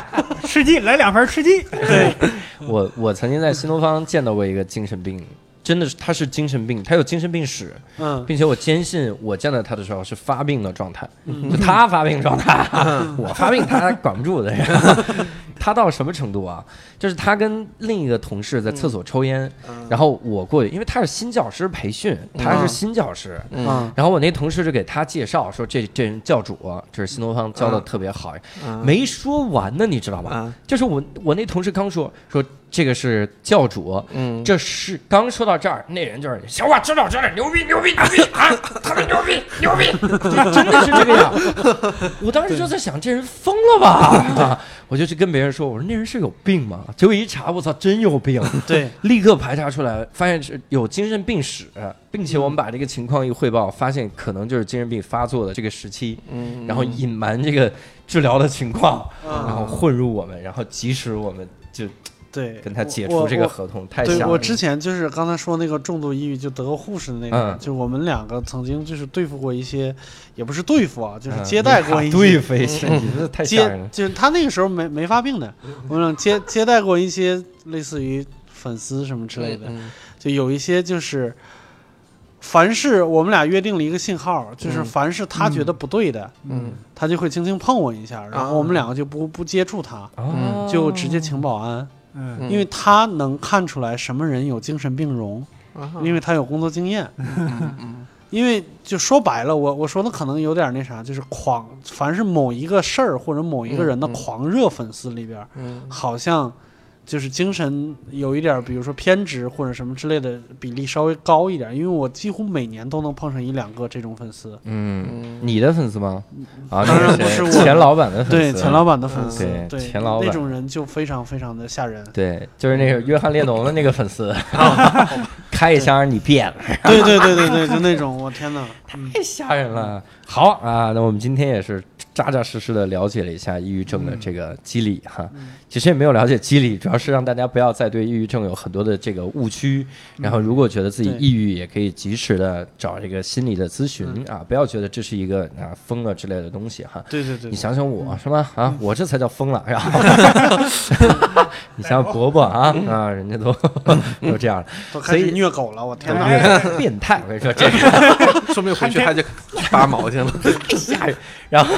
吃鸡来两盘吃鸡。对，我我曾经在新东方见到过一个精神病，真的是他是精神病，他有精神病史，嗯，并且我坚信我见到他的时候是发病的状态，嗯就他发病状态，我发病他管不住的。他到什么程度啊？就是他跟另一个同事在厕所抽烟，然后我过去，因为他是新教师培训，他是新教师。嗯然后我那同事就给他介绍说这这人教主，这是新东方教的特别好，嗯没说完呢，你知道吗？啊就是我我那同事刚说说这个是教主，嗯，这是刚说到这儿，那人就是行，我知道知道，牛逼牛逼牛逼啊，特别牛逼牛逼，就 真的是这个样。我当时就在想，这人疯了吧？啊 我就去跟别人说，我说那人是有病吗？结果一查，我操，真有病，对，立刻排查出来，发现是有精神病史，并且我们把这个情况一汇报，发现可能就是精神病发作的这个时期，嗯。然后隐瞒这个治疗的情况，嗯。然后混入我们，然后即使我们就对，跟他解除这个合同，太对吓人我之前就是刚才说那个重度抑郁，就得过护士的那个，嗯。就我们两个曾经就是对付过一些，也不是对付啊，就是嗯接待过一些，对付一些，你这太吓人接了。就是他那个时候没没发病的，我们俩接接待过一些类似于粉丝什么之类的，嗯。就有一些就是，凡是我们俩约定了一个信号，就是嗯。凡是他觉得不对的，嗯。他就会轻轻碰我一下，然后我们两个就不不接触他，哦。就直接请保安，嗯。嗯因为他能看出来什么人有精神病容，啊因为他有工作经验。嗯因为就说白了，我我说的可能有点那啥，就是狂，凡是某一个事儿或者某一个人的狂热粉丝里边好像就是精神有一点，比如说偏执或者什么之类的比例稍微高一点。因为我几乎每年都能碰上一两个这种粉丝，嗯，你的粉丝吗？啊，当然那不是我钱老板的粉丝，对钱老板的粉丝，对对钱老板那种人就非常非常的吓人。对，就是那个约翰列侬的那个粉丝，开一箱你变了，对对对对对，就那种，我天哪！嗯太吓人了。好啊，那我们今天也是扎扎实实的了解了一下抑郁症的这个机理哈。其实也没有了解机理，主要是让大家不要再对抑郁症有很多的这个误区。然后，如果觉得自己抑郁，也可以及时的找这个心理的咨询啊，不要觉得这是一个啊疯了之类的东西哈。对对对你，想想我是吧？啊，我这才叫疯了，然后 你想想伯伯啊啊，人家都都这样了，都开始虐狗了，我天哪！哎变态！我跟你说，这个说明回去他就拔毛去了。吓人。然后，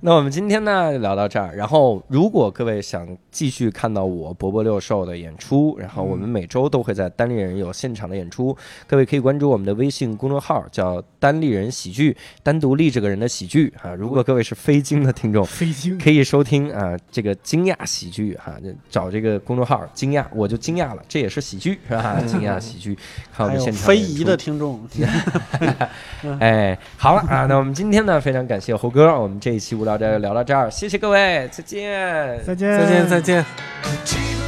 那我们今天呢聊到这儿。然后，如果各位想继续看到我伯伯六兽的演出，然后我们每周都会在单立人有现场的演出，各位可以关注我们的微信公众号，叫“单立人喜剧”，单独立这个人的喜剧啊。如果各位是非京的听众，非京可以收听啊，这个惊讶喜剧哈、就找这个公众号“惊讶”，我就惊讶了，这也是喜剧是吧？惊讶喜剧，看我还有们现场非遗的听众，哎，好了啊，那我们今天呢，非常感谢猴哥，我们这一期无聊斋就聊到这儿，谢谢各位，再见。再见再见，再见再见。